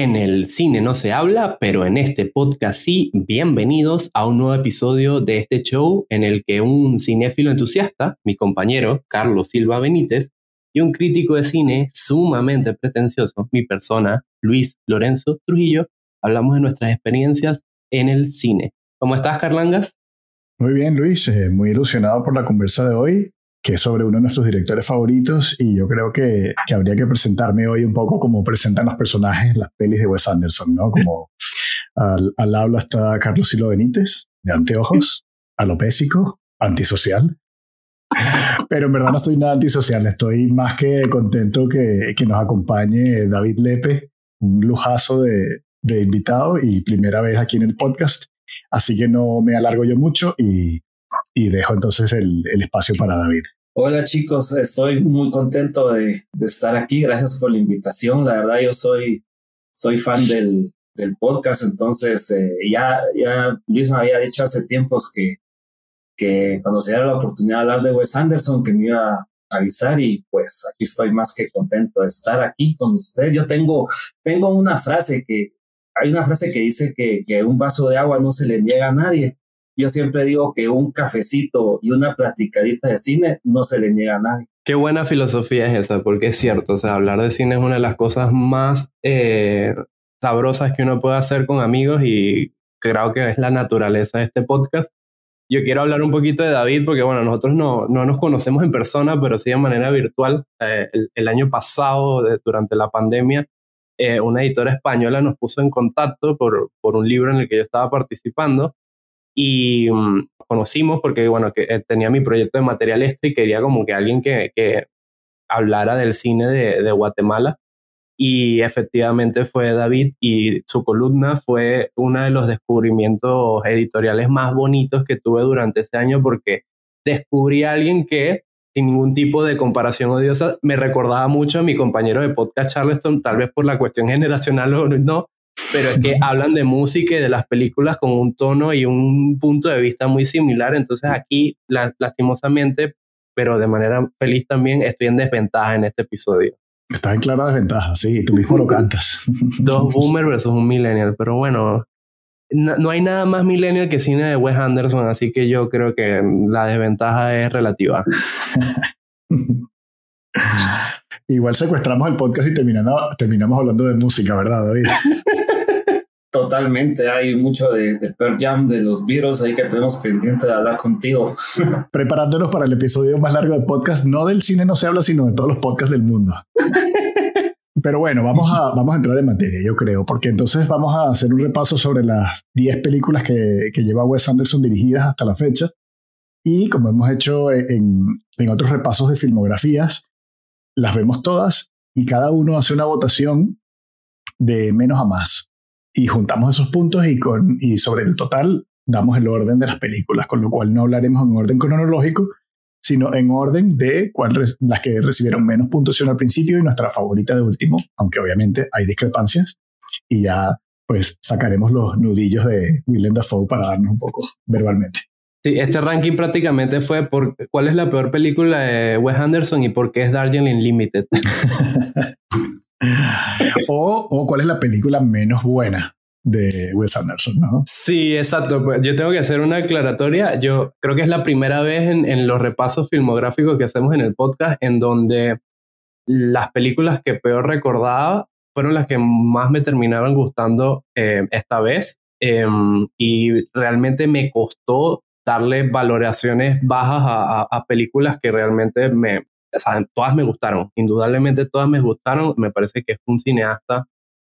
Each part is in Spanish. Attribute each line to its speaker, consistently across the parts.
Speaker 1: En el cine no se habla, pero en este podcast sí, bienvenidos a un nuevo episodio de este show en el que un cinéfilo entusiasta, mi compañero Carlos Silva Benítez, y un crítico de cine sumamente pretencioso, mi persona, Luis Lorenzo Trujillo, hablamos de nuestras experiencias en el cine. ¿Cómo estás, Carlangas?
Speaker 2: Muy bien, Luis, eh, muy ilusionado por la conversa de hoy que es sobre uno de nuestros directores favoritos y yo creo que, que, habría que presentarme hoy un poco como presentan los personajes las pelis de Wes Anderson, ¿no? Como al, al habla está Carlos Silo Benítez, de anteojos, alopésico, antisocial. Pero en verdad no estoy nada antisocial, estoy más que contento que, que nos acompañe David Lepe, un lujazo de, de invitado y primera vez aquí en el podcast. Así que no me alargo yo mucho y y dejo entonces el, el, espacio para David.
Speaker 3: Hola chicos, estoy muy contento de, estar aquí. Gracias por la invitación. La verdad, yo soy, soy fan del, del podcast, entonces eh, ya, ya Luis me había dicho hace tiempos que, que cuando se diera la oportunidad de hablar de Wes Anderson, que me iba a avisar y pues aquí estoy más que contento de estar aquí con usted. Yo tengo, tengo una frase que, hay una frase que dice que, que un vaso de agua no se le niega a nadie yo siempre digo que un cafecito y una platicadita de cine no se le niega a nadie.
Speaker 1: Qué buena filosofía es esa, porque es cierto, o sea, hablar de cine es una de las cosas más eh, sabrosas que uno puede hacer con amigos y creo que es la naturaleza de este podcast. Yo quiero hablar un poquito de David porque, bueno, nosotros no, no nos conocemos en persona, pero sí de manera virtual. Eh, el, año pasado, durante la pandemia, eh, una editora española nos puso en contacto por, por un libro en el que yo estaba participando y um, conocimos porque, bueno, que eh, tenía mi proyecto de material extra y quería como que alguien que, que hablara del cine de, de, Guatemala. Y efectivamente fue David y su columna fue uno de los descubrimientos editoriales más bonitos que tuve durante ese año porque descubrí a alguien que sin ningún tipo de comparación odiosa me recordaba mucho a mi compañero de podcast Charleston, tal vez por la cuestión generacional o no, pero es que hablan de música y de las películas con un tono y un punto de vista muy similar. Entonces aquí, lastimosamente, pero de manera feliz también, estoy en desventaja en este episodio.
Speaker 2: Estás en clara desventaja, sí, tú mismo lo cantas.
Speaker 1: Dos boomer versus un millennial, pero bueno, no, no, hay nada más millennial que cine de Wes Anderson, así que yo creo que la desventaja es relativa.
Speaker 2: Igual secuestramos el podcast y terminamos, terminamos hablando de música, ¿verdad, David?
Speaker 3: Totalmente, hay mucho de, de Pearl Jam, de los Beatles ahí que tenemos pendiente de hablar contigo.
Speaker 2: Preparándonos para el episodio más largo del podcast, no del cine no se habla, sino de todos los podcasts del mundo. Pero bueno, vamos a, vamos a entrar en materia, yo creo, porque entonces vamos a hacer un repaso sobre las 10 películas que, que lleva Wes Anderson dirigidas hasta la fecha. Y como hemos hecho en, en otros repasos de filmografías, las vemos todas y cada uno hace una votación de menos a más y juntamos esos puntos y, con, y sobre el total damos el orden de las películas, con lo cual no hablaremos en orden cronológico, sino en orden de cuál las que recibieron menos puntuación al principio y nuestra favorita de último, aunque obviamente hay discrepancias y ya pues sacaremos los nudillos de Willem Dafoe para darnos un poco verbalmente.
Speaker 1: Sí, este ranking prácticamente fue por cuál es la peor película de Wes Anderson y por qué es Darjeeling Limited.
Speaker 2: o, cuál es la película menos buena de Wes Anderson, ¿no?
Speaker 1: Sí, exacto. Pues, yo tengo que hacer una aclaratoria. Yo creo que es la primera vez en, los repasos filmográficos que hacemos en el podcast en donde las películas que peor recordaba fueron las que más me terminaron gustando eh, esta vez. Eh, y realmente me costó darle valoraciones bajas a, a películas que realmente me, o sea, todas me gustaron, indudablemente todas me gustaron, me parece que es un cineasta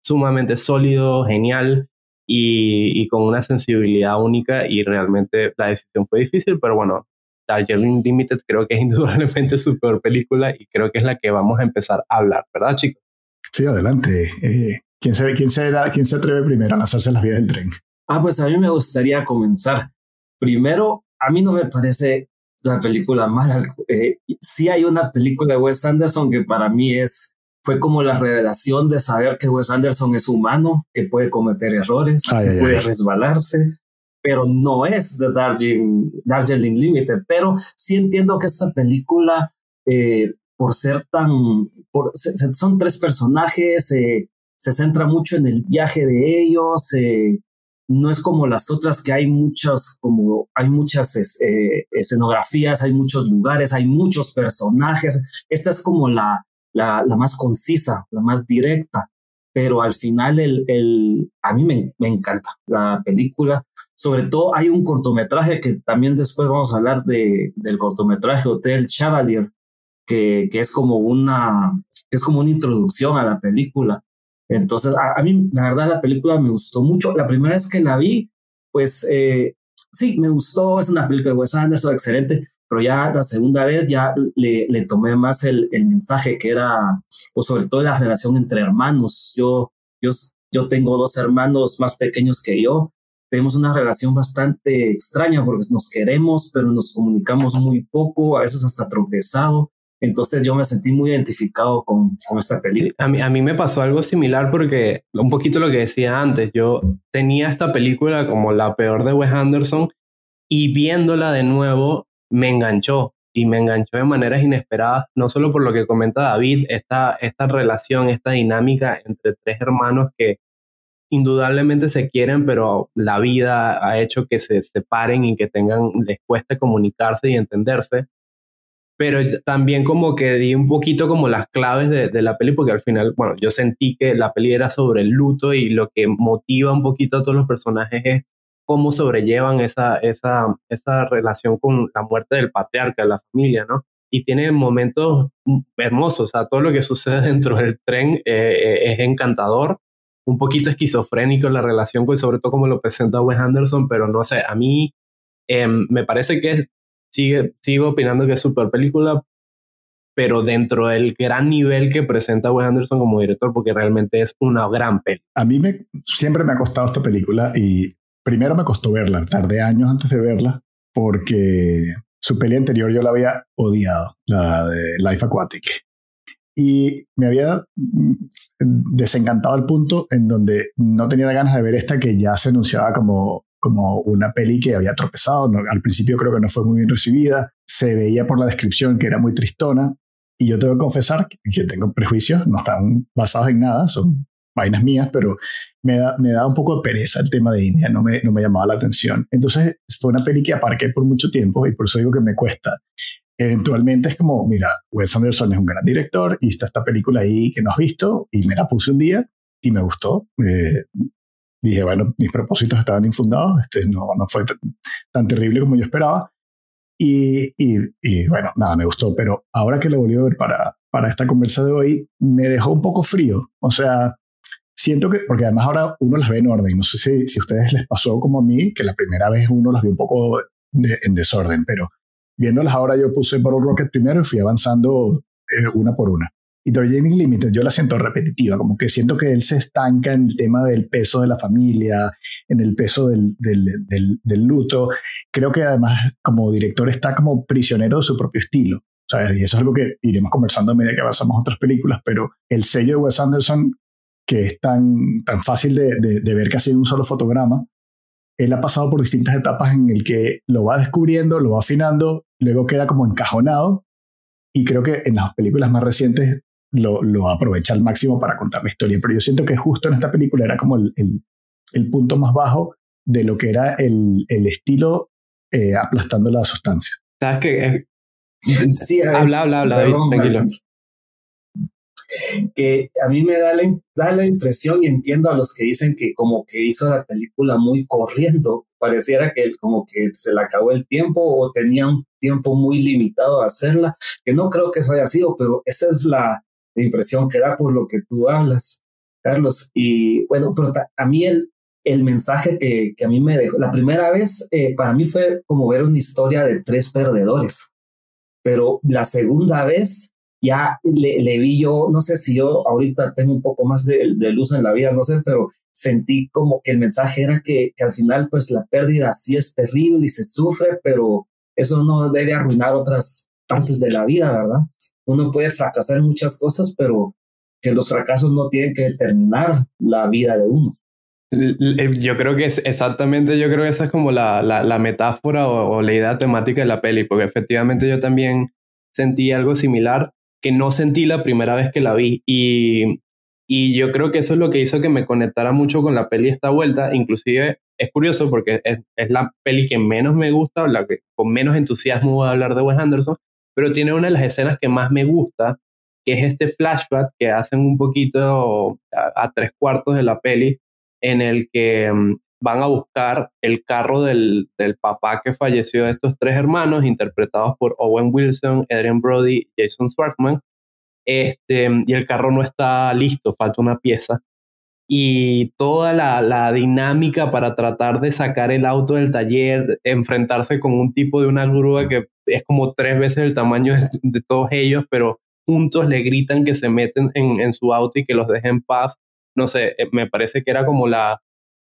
Speaker 1: sumamente sólido, genial y, y, con una sensibilidad única y realmente la decisión fue difícil, pero bueno, Darjeeling Limited creo que es indudablemente su peor película y creo que es la que vamos a empezar a hablar, ¿verdad chicos?
Speaker 2: Sí, adelante. Eh, ¿quién, se, quién, se, ¿Quién se atreve primero a lanzarse las vías del tren?
Speaker 3: Ah, pues a mí me gustaría comenzar. Primero, a mí no me parece la película mala. Eh, sí hay una película de Wes Anderson que para mí es fue como la revelación de saber que Wes Anderson es humano, que puede cometer errores, ay, que ay, puede ay. resbalarse, pero no es de Darjeeling, Darjeeling Limited. Pero sí entiendo que esta película, eh, por ser tan, por, son tres personajes, eh, se centra mucho en el viaje de ellos, eh, no es como las otras que hay muchas, como hay muchas eh, escenografías, hay muchos lugares, hay muchos personajes. Esta es como la, la, más concisa, la más directa pero al final el, el a mí me, me, encanta la película. Sobre todo hay un cortometraje que también después vamos a hablar de, del cortometraje Hotel Chevalier, que, que, es como una, que es como una introducción a la película. Entonces, a, mí, la verdad, la película me gustó mucho. La primera vez que la vi, pues eh, sí, me gustó. Es una película de Wes Anderson, excelente pero ya la segunda vez ya le, tomé más el, mensaje que era, o sobre todo la relación entre hermanos. Yo, yo, yo tengo dos hermanos más pequeños que yo. Tenemos una relación bastante extraña porque nos queremos, pero nos comunicamos muy poco, a veces hasta tropezado. Entonces yo me sentí muy identificado con, con esta película.
Speaker 1: A mí, a mí me pasó algo similar porque un poquito lo que decía antes, yo tenía esta película como la peor de Wes Anderson y viéndola de nuevo me enganchó y me enganchó de maneras inesperadas, no solo por lo que comenta David, esta, esta relación, esta dinámica entre tres hermanos que indudablemente se quieren, pero la vida ha hecho que se separen y que tengan, les cueste comunicarse y entenderse. Pero también como que di un poquito como las claves de, de la peli, porque al final, bueno, yo sentí que la peli era sobre el luto y lo que motiva un poquito a todos los personajes es cómo sobrellevan esa, esa, esa relación con la muerte del patriarca de la familia, ¿no? Y tiene momentos hermosos, o sea, todo lo que sucede dentro del tren eh, eh, es encantador, un poquito esquizofrénico la relación, con, sobre todo como lo presenta Wes Anderson, pero no sé, a mí em, me parece que sigue, sigo opinando que es súper película, pero dentro del gran nivel que presenta Wes Anderson como director, porque realmente es una gran peli.
Speaker 2: A mí me, siempre me ha costado esta película y primero me costó verla, tardé años antes de verla, porque su peli anterior yo la había odiado, la de Life Aquatic. Y me había desencantado al punto en donde no tenía ganas de ver esta que ya se anunciaba como, como una peli que había tropezado. al principio creo que no fue muy bien recibida. Se veía por la descripción que era muy tristona. Y yo tengo que confesar que tengo prejuicios, no están basados en nada, son vainas mías, pero me da, me da un poco de pereza el tema de India, no me, no me llamaba la atención. Entonces fue una peli que aparqué por mucho tiempo y por eso digo que me cuesta. Eventualmente es como, mira, Wes Anderson es un gran director y está esta película ahí que no has visto y me la puse un día y me gustó. Eh, dije, bueno, mis propósitos estaban infundados, este no, no fue tan, terrible como yo esperaba. Y, y, bueno, nada, me gustó, pero ahora que lo volví a ver para, para esta conversa de hoy, me dejó un poco frío. O sea, siento que, porque además ahora uno las ve en orden, no sé si, si a ustedes les pasó como a mí, que la primera vez uno las vio un poco en desorden, pero viéndolas ahora yo puse Bottle Rocket primero y fui avanzando eh, una por una. Darjeeling Limited yo la siento repetitiva, como que siento que él se estanca en el tema del peso de la familia, en el peso del, del, del, del luto. Creo que además como director está como prisionero de su propio estilo. Y eso es algo que iremos conversando a medida que avanzamos otras películas, pero el sello de Wes Anderson que es tan, tan fácil de, de, ver casi en un solo fotograma, él ha pasado por distintas etapas en el que lo va descubriendo, lo va afinando, luego queda como encajonado y creo que en las películas más recientes lo, lo aprovecha al máximo para contar la historia. Pero yo siento que justo en esta película era como el, el, punto más bajo de lo que era el, el estilo eh, aplastando la sustancia.
Speaker 1: ¿Sabes qué? Sí, habla, habla, habla, tranquilo
Speaker 3: que a mí me da la, da la impresión y entiendo a los que dicen que como que hizo la película muy corriendo, pareciera que como que se le acabó el tiempo o tenía un tiempo muy limitado a hacerla, que no creo que eso haya sido, pero esa es la, impresión que da por lo que tú hablas, Carlos. Y bueno, pero a mí el, el mensaje que, que, a mí me dejó, la primera vez eh, para mí fue como ver una historia de tres perdedores, pero la segunda vez ya le, vi yo, no sé si yo ahorita tengo un poco más de, luz en la vida, no sé, pero sentí como que el mensaje era que, que, al final pues la pérdida sí es terrible y se sufre, pero eso no debe arruinar otras partes de la vida, ¿verdad? Uno puede fracasar en muchas cosas, pero que los fracasos no tienen que determinar la vida de uno.
Speaker 1: Yo creo que es exactamente, yo creo que esa es como la, la, la metáfora o, o, la idea temática de la peli, porque efectivamente yo también sentí algo similar que no sentí la primera vez que la vi. Y, Y yo creo que eso es lo que hizo que me conectara mucho con la peli esta vuelta. Inclusive es curioso porque es, es la peli que menos me gusta, o la que con menos entusiasmo voy a hablar de Wes Anderson, pero tiene una de las escenas que más me gusta, que es este flashback que hacen un poquito a, tres cuartos de la peli, en el que mm, van a buscar el carro del, del, papá que falleció de estos tres hermanos, interpretados por Owen Wilson, Adrian Brody Jason Schwartzman. Este, y el carro no está listo, falta una pieza. Y toda la, la, dinámica para tratar de sacar el auto del taller, enfrentarse con un tipo de una grúa que es como tres veces el tamaño de, todos ellos, pero juntos le gritan que se meten en, en, su auto y que los dejen en paz. No sé, eh, me parece que era como la,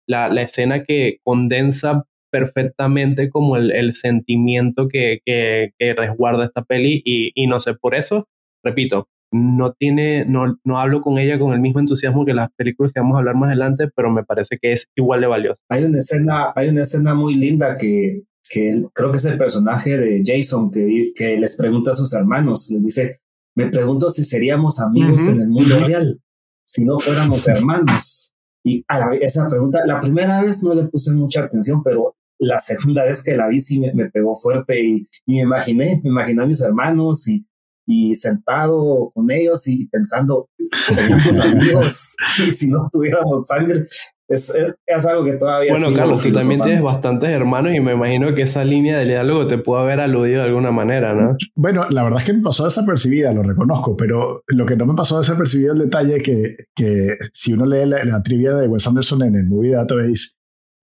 Speaker 1: la, la escena que condensa perfectamente como el, el sentimiento que, que, que, resguarda esta peli y, y no sé, por eso, repito, no tiene, no, no hablo con ella con el mismo entusiasmo que las películas que vamos a hablar más adelante, pero me parece que es igual de valiosa.
Speaker 3: Hay una escena, hay una escena muy linda que, que creo que es el personaje de Jason que, que les pregunta a sus hermanos, les dice, me pregunto si seríamos amigos en el mundo real, si no fuéramos hermanos. Y a la, esa pregunta, la primera vez no le puse mucha atención, pero la segunda vez que la vi sí me, me pegó fuerte y, y, me imaginé, me imaginé a mis hermanos y y sentado con ellos y pensando, seríamos amigos y si no tuviéramos sangre. Es, es algo que todavía...
Speaker 1: Bueno, Carlos, tú también tienes bastantes hermanos y me imagino que esa línea de diálogo te pudo haber aludido de alguna manera, ¿no?
Speaker 2: Bueno, la verdad es que me pasó desapercibida, lo reconozco, pero lo que no me pasó desapercibido es el detalle que, que si uno lee la, la trivia de Wes Anderson en el Movie Database,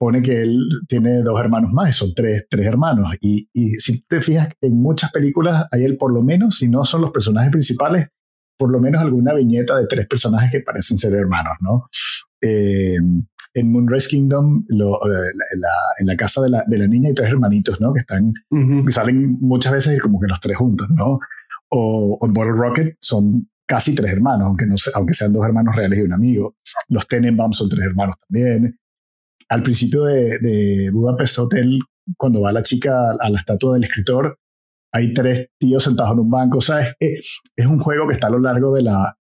Speaker 2: pone que él tiene dos hermanos más, son tres, tres hermanos. Y, y, si te fijas, en muchas películas hay él por lo menos, si no son los personajes principales, por lo menos alguna viñeta de tres personajes que parecen ser hermanos, ¿no? Eh, en Moonrise Kingdom, lo, eh, la, en la casa de la, de la, niña hay tres hermanitos, ¿no? Que están, uh -huh. que salen muchas veces como que los tres juntos, ¿no? O, o en Bottle Rocket son casi tres hermanos, aunque, no, aunque sean dos hermanos reales y un amigo. Los Tenenbaum son tres hermanos también al principio de, Budapest Hotel, cuando va la chica a la estatua del escritor, hay tres tíos sentados en un banco. O sea, es, es un juego que está a lo largo de la,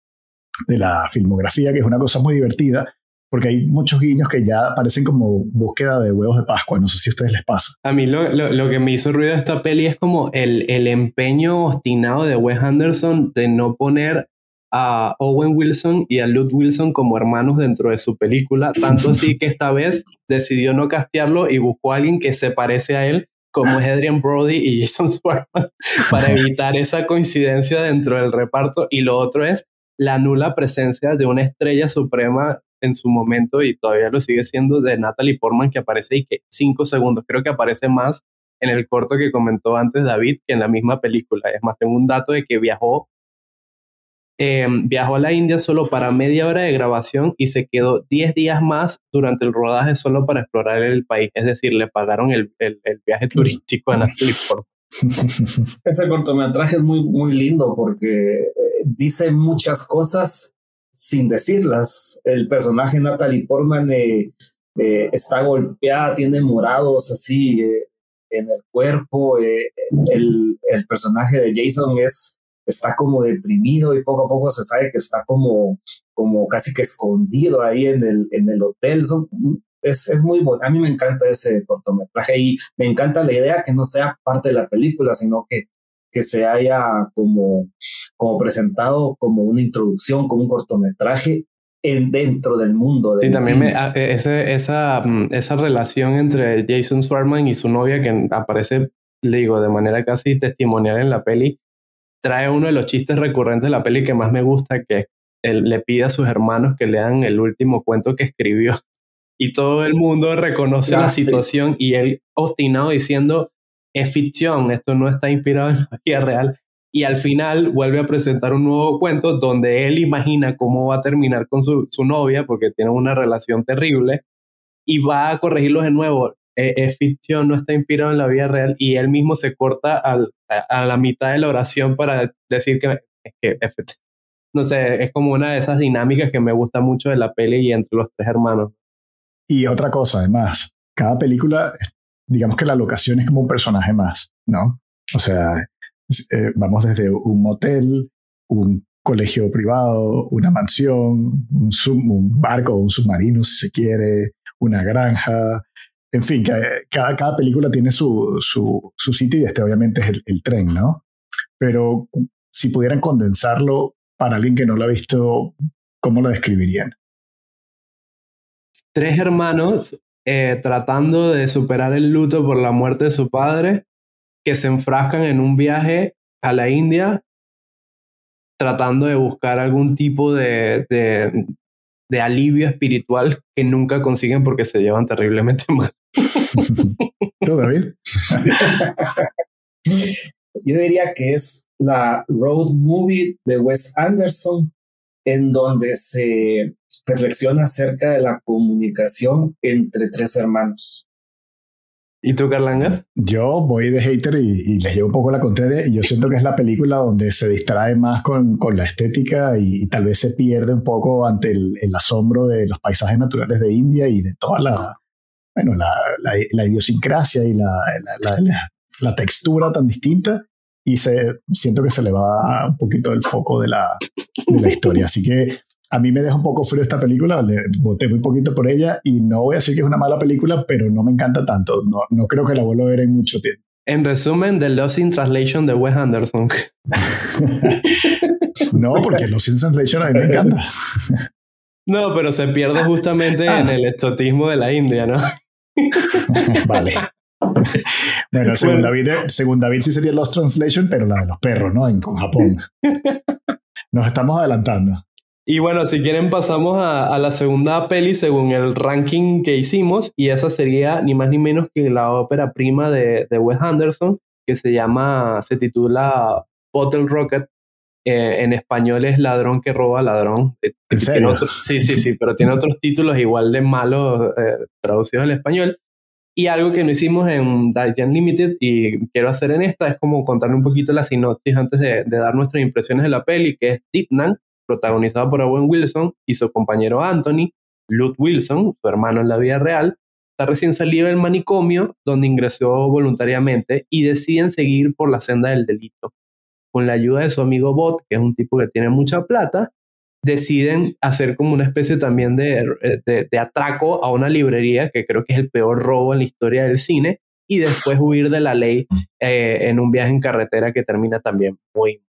Speaker 2: de la filmografía, que es una cosa muy divertida, porque hay muchos guiños que ya parecen como búsqueda de huevos de Pascua. No sé si a ustedes les pasa.
Speaker 1: A mí lo, lo, lo que me hizo ruido de esta peli es como el, el empeño obstinado de Wes Anderson de no poner a Owen Wilson y a Luke Wilson como hermanos dentro de su película, tanto así que esta vez decidió no castearlo y buscó a alguien que se parece a él, como es Adrian Brody y Jason Schwartzman, para evitar esa coincidencia dentro del reparto. Y lo otro es la nula presencia de una estrella suprema en su momento y todavía lo sigue siendo de Natalie Portman que aparece y que cinco segundos, creo que aparece más en el corto que comentó antes David que en la misma película. Es más, tengo un dato de que viajó eh, viajó a la India solo para media hora de grabación y se quedó 10 días más durante el rodaje solo para explorar el país. Es decir, le pagaron el, el, el viaje turístico a Natalie Portman.
Speaker 3: Ese cortometraje es muy, muy lindo porque dice muchas cosas sin decirlas. El personaje Natalie Portman eh, eh, está golpeada, tiene morados así eh, en el cuerpo. el, el personaje de Jason es está como deprimido y poco a poco se sabe que está como, como casi que escondido ahí en el, en el hotel. Son, es, es muy bueno. A mí me encanta ese cortometraje y me encanta la idea que no sea parte de la película, sino que, que se haya como, como presentado como una introducción, como un cortometraje en, dentro del mundo.
Speaker 1: Del sí, también me, ese, esa, esa relación entre Jason Swartman y su novia que aparece, le digo, de manera casi testimonial en la peli, trae uno de los chistes recurrentes de la peli que más me gusta, que él le pide a sus hermanos que lean el último cuento que escribió. Y todo el mundo reconoce ya, la situación y él obstinado diciendo, es ficción, esto no está inspirado en la vida real. Y al final vuelve a presentar un nuevo cuento donde él imagina cómo va a terminar con su, su novia, porque tienen una relación terrible, y va a corregirlos de nuevo es ficción, no está inspirado en la vida real y él mismo se corta al, a, a, la mitad de la oración para decir que, que, no sé, es como una de esas dinámicas que me gusta mucho de la peli y entre los tres hermanos.
Speaker 2: Y otra cosa, además, cada película, digamos que la locación es como un personaje más, ¿no? O sea, eh, vamos desde un motel, un colegio privado, una mansión, un, un barco, un submarino, si se quiere, una granja. En fin, cada, cada película tiene su, su, sitio y este obviamente es el, el, tren, ¿no? Pero si pudieran condensarlo para alguien que no lo ha visto, ¿cómo lo describirían?
Speaker 1: Tres hermanos eh, tratando de superar el luto por la muerte de su padre, que se enfrascan en un viaje a la India tratando de buscar algún tipo de, de, alivio espiritual que nunca consiguen porque se llevan terriblemente mal.
Speaker 2: ¿Tú, David?
Speaker 3: Yo diría que es la road movie de Wes Anderson, en donde se reflexiona acerca de la comunicación entre tres hermanos.
Speaker 1: ¿Y tú, Carlangas?
Speaker 2: Yo voy de hater y, les llevo un poco la contraria. Y yo siento que es la película donde se distrae más con, con la estética y, tal vez se pierde un poco ante el, asombro de los paisajes naturales de India y de toda la, bueno, la, la, idiosincrasia y la, la, textura tan distinta. Y se, siento que se le va un poquito el foco de la, de la historia. Así que a mí me deja un poco frío esta película, le voté muy poquito por ella y no voy a decir que es una mala película, pero no me encanta tanto. No, no creo que la vuelva a ver en mucho tiempo.
Speaker 1: En resumen, The Lost in Translation de Wes Anderson.
Speaker 2: no, porque Lost in Translation a mí me encanta.
Speaker 1: no, pero se pierde justamente en el exotismo de la India, ¿no?
Speaker 2: vale. Bueno, según, David, según David sí sería Lost Translation, pero la de los perros, ¿no? En, con Japón. Nos estamos adelantando.
Speaker 1: Y bueno, si quieren pasamos a, la segunda peli según el ranking que hicimos y esa sería ni más ni menos que la ópera prima de, de Wes Anderson que se llama, se titula Bottle Rocket. Eh, en español es Ladrón que roba ladrón.
Speaker 2: Eh, ¿En serio?
Speaker 1: sí, sí, sí, pero tiene otros títulos igual de malos eh, traducidos al español. Y algo que no hicimos en Dark Limited y quiero hacer en esta es como contarle un poquito la sinopsis antes de, de dar nuestras impresiones de la peli, que es Titnan, protagonizada por Owen Wilson y su compañero Anthony, Luke Wilson, su hermano en la vida real, está recién salido del manicomio donde ingresó voluntariamente y deciden seguir por la senda del delito. Con la ayuda de su amigo Bot, que es un tipo que tiene mucha plata, deciden hacer como una especie también de, de, atraco a una librería, que creo que es el peor robo en la historia del cine, y después huir de la ley eh, en un viaje en carretera que termina también muy...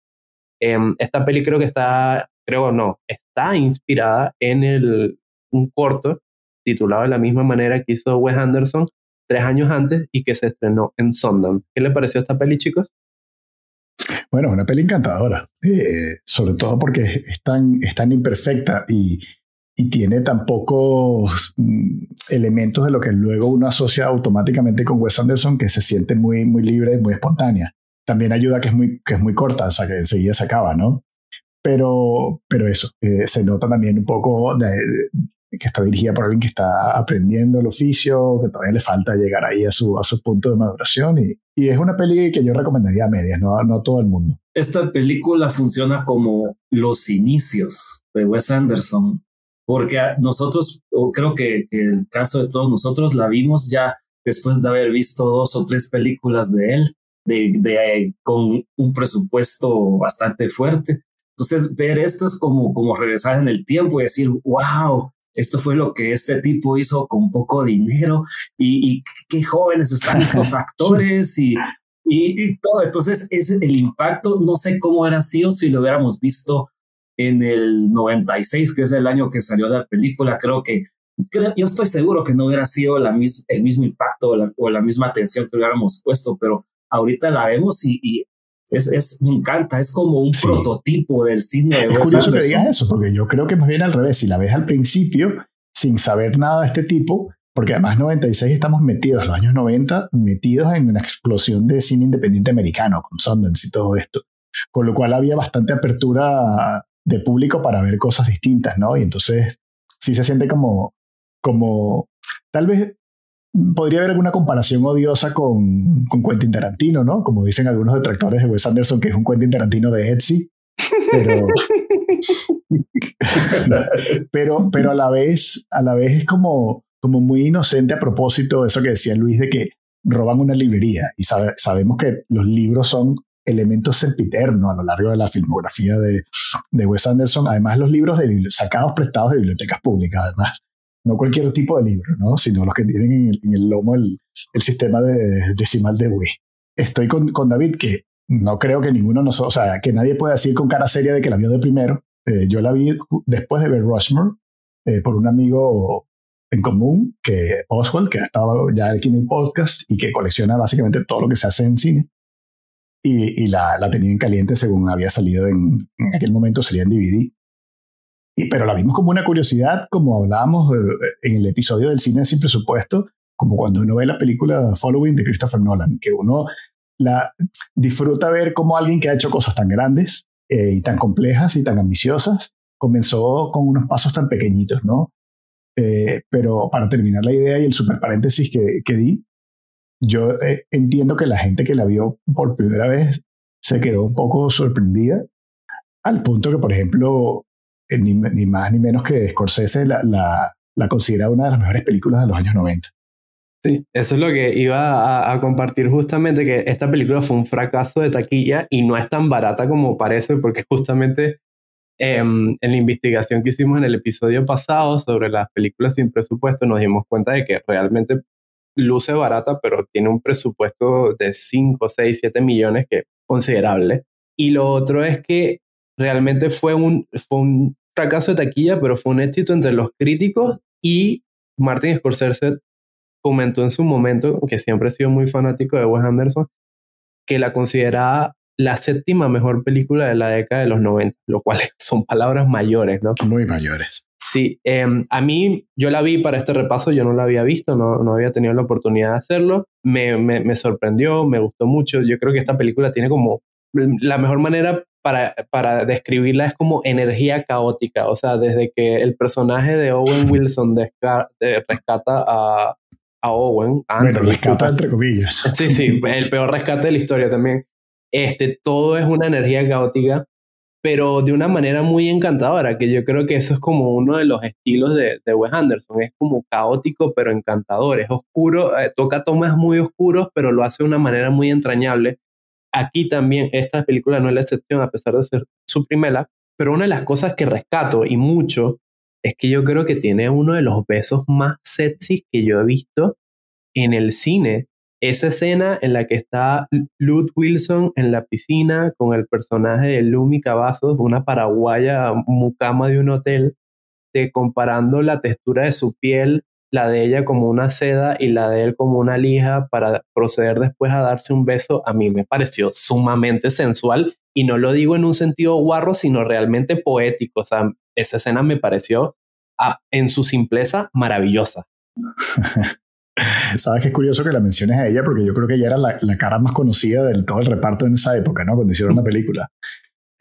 Speaker 1: Eh, esta peli creo que está creo no, está inspirada en el, un corto titulado de la misma manera que hizo Wes Anderson tres años antes y que se estrenó en Sundance. ¿Qué le pareció esta peli, chicos?
Speaker 2: Bueno, una peli encantadora, eh, sobre todo porque es tan, es imperfecta y, y tiene tan pocos mm, elementos de lo que luego uno asocia automáticamente con Wes Anderson que se siente muy, muy libre y muy espontánea. También ayuda que es muy, que es muy corta, o sea que enseguida se acaba, ¿no? Pero, pero eso, eh, se nota también un poco que está dirigida por alguien que está aprendiendo el oficio, que todavía le falta llegar ahí a su, a su punto de maduración. Y, y es una peli que yo recomendaría a medias, no, no a todo el mundo.
Speaker 3: Esta película funciona como los inicios de Wes Anderson, porque nosotros, creo que, que el caso de todos nosotros, la vimos ya después de haber visto dos o tres películas de él, de, de, con un presupuesto bastante fuerte. Entonces, ver esto es como, como regresar en el tiempo y decir, wow, esto fue lo que este tipo hizo con poco dinero y, y qué jóvenes están estos actores y, y, todo. Entonces, es el impacto, no sé cómo hubiera sido si lo hubiéramos visto en el 96, que es el año que salió la película. Creo que, yo estoy seguro que no hubiera sido la el mismo impacto o la, o la, misma atención que hubiéramos puesto, pero ahorita la vemos y, y es, es, me encanta, es como un prototipo del cine.
Speaker 2: es curioso que digas eso, porque yo creo que más bien al revés, si la ves al principio, sin saber nada de este tipo, porque además 96 estamos metidos, los años 90, metidos en una explosión de cine independiente americano, con Sundance y todo esto, con lo cual había bastante apertura de público para ver cosas distintas, ¿no? Y entonces sí se siente como, como tal vez podría haber alguna comparación odiosa con, con Quentin Tarantino, ¿no? Como dicen algunos detractores de Wes Anderson, que es un Quentin Tarantino de Etsy. Pero, pero, pero a la vez, a la vez es como, como muy inocente a propósito de eso que decía Luis de que roban una librería y sabemos que los libros son elemento sempiterno a lo largo de la filmografía de, de Wes Anderson. Además, los libros de, sacados prestados de bibliotecas públicas, además. No cualquier tipo de libro, ¿no? sino los que tienen en el, lomo el, sistema de, decimal de Dewey. Estoy con, con, David que no creo que ninguno nos, o sea, que nadie pueda decir con cara seria de que la vio de primero. Eh, yo la vi después de ver Rushmore eh, por un amigo en común, que Oswald, que ha estado ya aquí en el podcast y que colecciona básicamente todo lo que se hace en cine. Y, la, la, tenía en caliente según había salido en, en aquel momento, salía en DVD. Y, pero la vimos como una curiosidad, como hablábamos eh, en el episodio del cine sin presupuesto, como cuando uno ve la película Following de Christopher Nolan, que uno la disfruta ver cómo alguien que ha hecho cosas tan grandes eh, y tan complejas y tan ambiciosas comenzó con unos pasos tan pequeñitos, ¿no? Eh, pero para terminar la idea y el super paréntesis que, que di, yo eh, entiendo que la gente que la vio por primera vez se quedó un poco sorprendida, al punto que, por ejemplo, eh, ni, ni, más ni menos que Scorsese la, la, la, considera una de las mejores películas de los años 90.
Speaker 1: Sí, eso es lo que iba a, a, compartir justamente, que esta película fue un fracaso de taquilla y no es tan barata como parece, porque justamente en la investigación que hicimos en el episodio pasado sobre las películas sin presupuesto, nos dimos cuenta de que realmente luce barata, pero tiene un presupuesto de 5, 6, 7 millones que es considerable. Y lo otro es que realmente fue un, fue un fracaso de taquilla, pero fue un éxito entre los críticos y Martin Scorsese comentó en su momento, que siempre ha sido muy fanático de Wes Anderson, que la consideraba la séptima mejor película de la década de los 90, lo cual son palabras mayores, ¿no?
Speaker 2: Muy mayores.
Speaker 1: Sí, eh, a mí yo la vi para este repaso, yo no la había visto, no, no había tenido la oportunidad de hacerlo, me, me, me, sorprendió, me gustó mucho, yo creo que esta película tiene como, la mejor manera para, para describirla es como energía caótica, o sea, desde que el personaje de Owen Wilson de, rescata a, a Owen,
Speaker 2: a bueno, rescata entre comillas.
Speaker 1: Sí, sí, el peor rescate de la historia también este, todo es una energía caótica, pero de una manera muy encantadora, que yo creo que eso es como uno de los estilos de, de Wes Anderson, es como caótico pero encantador, es oscuro, eh, toca tomas muy oscuros, pero lo hace de una manera muy entrañable. Aquí también esta película no es la excepción, a pesar de ser su primera, pero una de las cosas que rescato y mucho es que yo creo que tiene uno de los besos más sexy que yo he visto en el cine. Esa escena en la que está Lud Wilson en la piscina con el personaje de Lumi Cavazos, una paraguaya mucama de un hotel, de comparando la textura de su piel, la de ella como una seda y la de él como una lija para proceder después a darse un beso, a mí me pareció sumamente sensual y no lo digo en un sentido guarro, sino realmente poético. O sea, esa escena me pareció ah, en su simpleza maravillosa.
Speaker 2: Sabes que es curioso que la menciones a ella porque yo creo que ella era la, la cara más conocida del todo el reparto en esa época, ¿no? Cuando hicieron la película.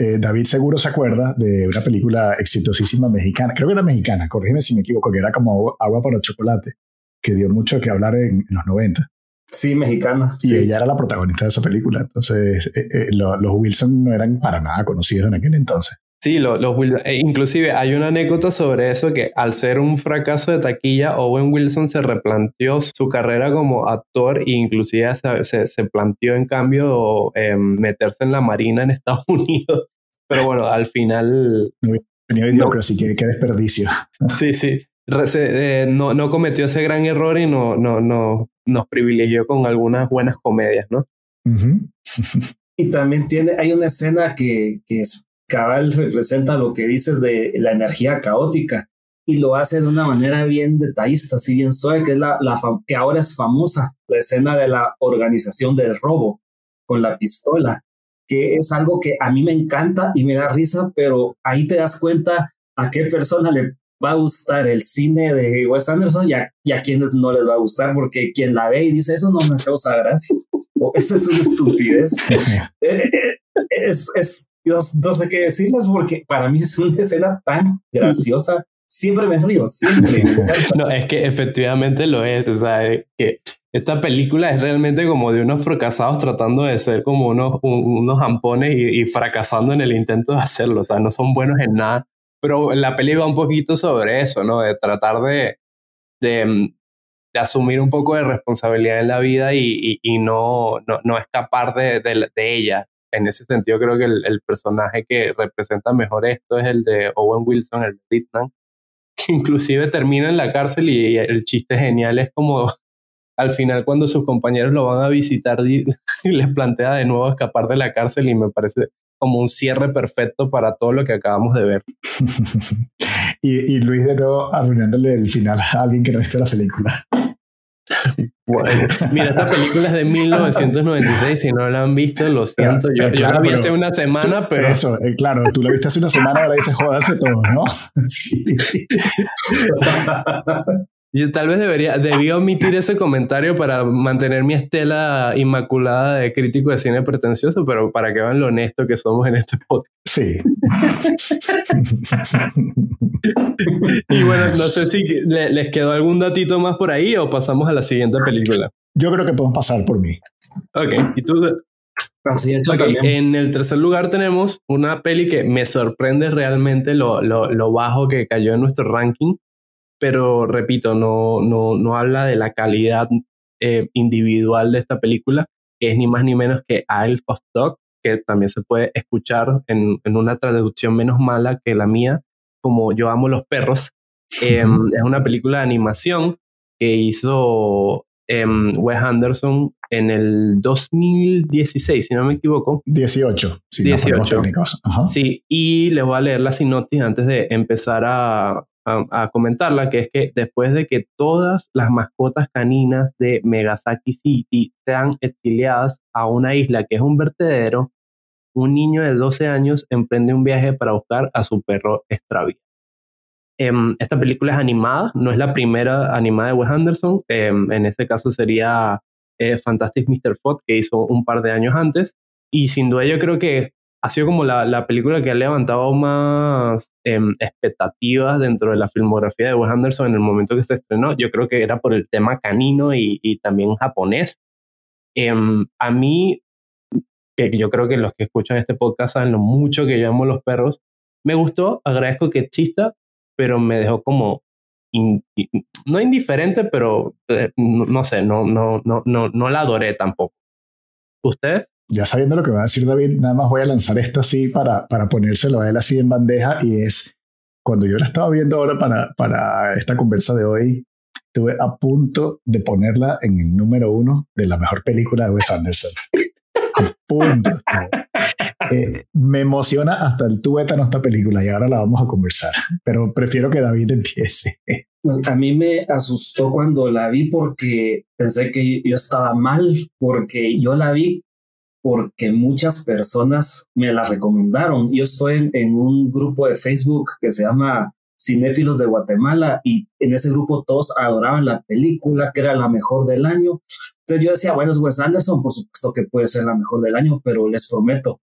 Speaker 2: Eh, David seguro se acuerda de una película exitosísima mexicana, creo que era mexicana, corrígeme si me equivoco, que era como Agua para el Chocolate, que dio mucho que hablar en, en los 90.
Speaker 3: Sí, mexicana.
Speaker 2: Y
Speaker 3: sí.
Speaker 2: ella era la protagonista de esa película. Entonces, eh, eh, lo, los Wilson no eran para nada conocidos en aquel entonces.
Speaker 1: Sí, los, los e inclusive hay una anécdota sobre eso que al ser un fracaso de taquilla, Owen Wilson se replanteó su carrera como actor e inclusive se, se, se planteó en cambio eh, meterse en la marina en Estados Unidos. Pero bueno, al final...
Speaker 2: No, tenía idiocracia, no. qué, qué desperdicio.
Speaker 1: Sí, sí. Eh, no, no cometió ese gran error y no, no, no, nos privilegió con algunas buenas comedias, ¿no?
Speaker 2: Uh -huh.
Speaker 3: y también tiene, hay una escena que, que es cabal representa lo que dices de la energía caótica y lo hace de una manera bien detallista, así bien suave, que es la, la que ahora es famosa, la escena de la organización del robo con la pistola, que es algo que a mí me encanta y me da risa, pero ahí te das cuenta a qué persona le va a gustar el cine de Wes Anderson y a, y a quienes no les va a gustar, porque quien la ve y dice eso no me causa gracia, o eso es una estupidez. es, es, yo no sé qué decirles porque para mí es una escena tan graciosa. Siempre me río, siempre.
Speaker 1: no, es que efectivamente lo es. O sea, que esta película es realmente como de unos fracasados tratando de ser como unos, unos ampones y, y, fracasando en el intento de hacerlo. O sea, no son buenos en nada. Pero la peli va un poquito sobre eso, ¿no? De tratar de, de, de asumir un poco de responsabilidad en la vida y, y, y no, no, no, escapar de, de, de ella en ese sentido creo que el, personaje que representa mejor esto es el de Owen Wilson, el de que inclusive termina en la cárcel y el chiste genial es como al final cuando sus compañeros lo van a visitar y, les plantea de nuevo escapar de la cárcel y me parece como un cierre perfecto para todo lo que acabamos de ver.
Speaker 2: y, Luis de nuevo arruinándole el final a alguien que no visto la película.
Speaker 1: Bueno, mira, esta película es de 1996. Si no la han visto, lo siento. Yo, eh, la vi hace una semana, pero.
Speaker 2: Eso, eh, claro, tú la viste hace una semana, ahora dices joderse todo, ¿no? Sí.
Speaker 1: Yo tal vez debería, debí omitir ese comentario para mantener mi estela inmaculada de crítico de cine pretencioso, pero para que vean lo honesto que somos en este podcast.
Speaker 2: Sí.
Speaker 1: y bueno, no sé si les quedó algún datito más por ahí o pasamos a la siguiente película.
Speaker 2: Yo creo que podemos pasar por mí.
Speaker 1: Ok, y tú. Así es, okay. En el tercer lugar tenemos una peli que me sorprende realmente lo, lo, lo bajo que cayó en nuestro ranking pero repito, no, no, no habla de la calidad eh, individual de esta película, que es ni más ni menos que Isle of Dog, que también se puede escuchar en, en, una traducción menos mala que la mía, como Yo amo los perros. Em, es una película de animación que hizo em, Wes Anderson en el 2016, si no me equivoco.
Speaker 2: 18,
Speaker 1: sí, 18. Sí, y les voy a leer la sinopsis antes de empezar a, a, comentarla, que es que después de que todas las mascotas caninas de Megasaki City sean exiliadas a una isla que es un vertedero, un niño de 12 años emprende un viaje para buscar a su perro extraviado. Em, esta película es animada, no es la primera animada de Wes Anderson, em, en este caso sería eh, Fantastic Mr. Fox, que hizo un par de años antes, y sin duda yo creo que ha sido como la, la película que ha levantado más em, expectativas dentro de la filmografía de Wes Anderson en el momento que se estrenó. Yo creo que era por el tema canino y, y también japonés. Em, a mí, que yo creo que los que escuchan este podcast saben lo mucho que yo amo los perros, me gustó, agradezco que exista, pero me dejó como no indiferente, pero eh, no, no, sé, no, no, no, no, no la adoré tampoco. ¿Usted?
Speaker 2: Ya sabiendo lo que va a decir David, nada más voy a lanzar esto así para, para ponérselo a él así en bandeja y es, cuando yo la estaba viendo ahora para, para esta conversa de hoy, estuve a punto de ponerla en el número uno de la mejor película de Wes Anderson. a punto. Eh, me emociona hasta el tuétano esta película y ahora la vamos a conversar, pero prefiero que David empiece.
Speaker 3: Pues a mí me asustó cuando la vi porque pensé que yo estaba mal, porque yo la vi porque muchas personas me la recomendaron. Yo estoy en, un grupo de Facebook que se llama Cinéfilos de Guatemala y en ese grupo todos adoraban la película, que era la mejor del año. Entonces yo decía, bueno, es Wes Anderson, por supuesto que puede ser la mejor del año, pero les prometo,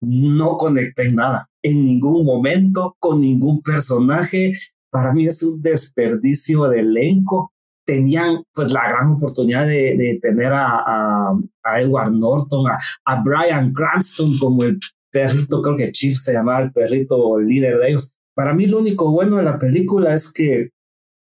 Speaker 3: no conecté nada en ningún momento con ningún personaje. Para mí es un desperdicio de elenco tenían pues la gran oportunidad de, de tener a, a, Edward Norton, a, a, Brian Cranston como el perrito, creo que Chief se llamaba el perrito líder de ellos. Para mí lo único bueno de la película es que,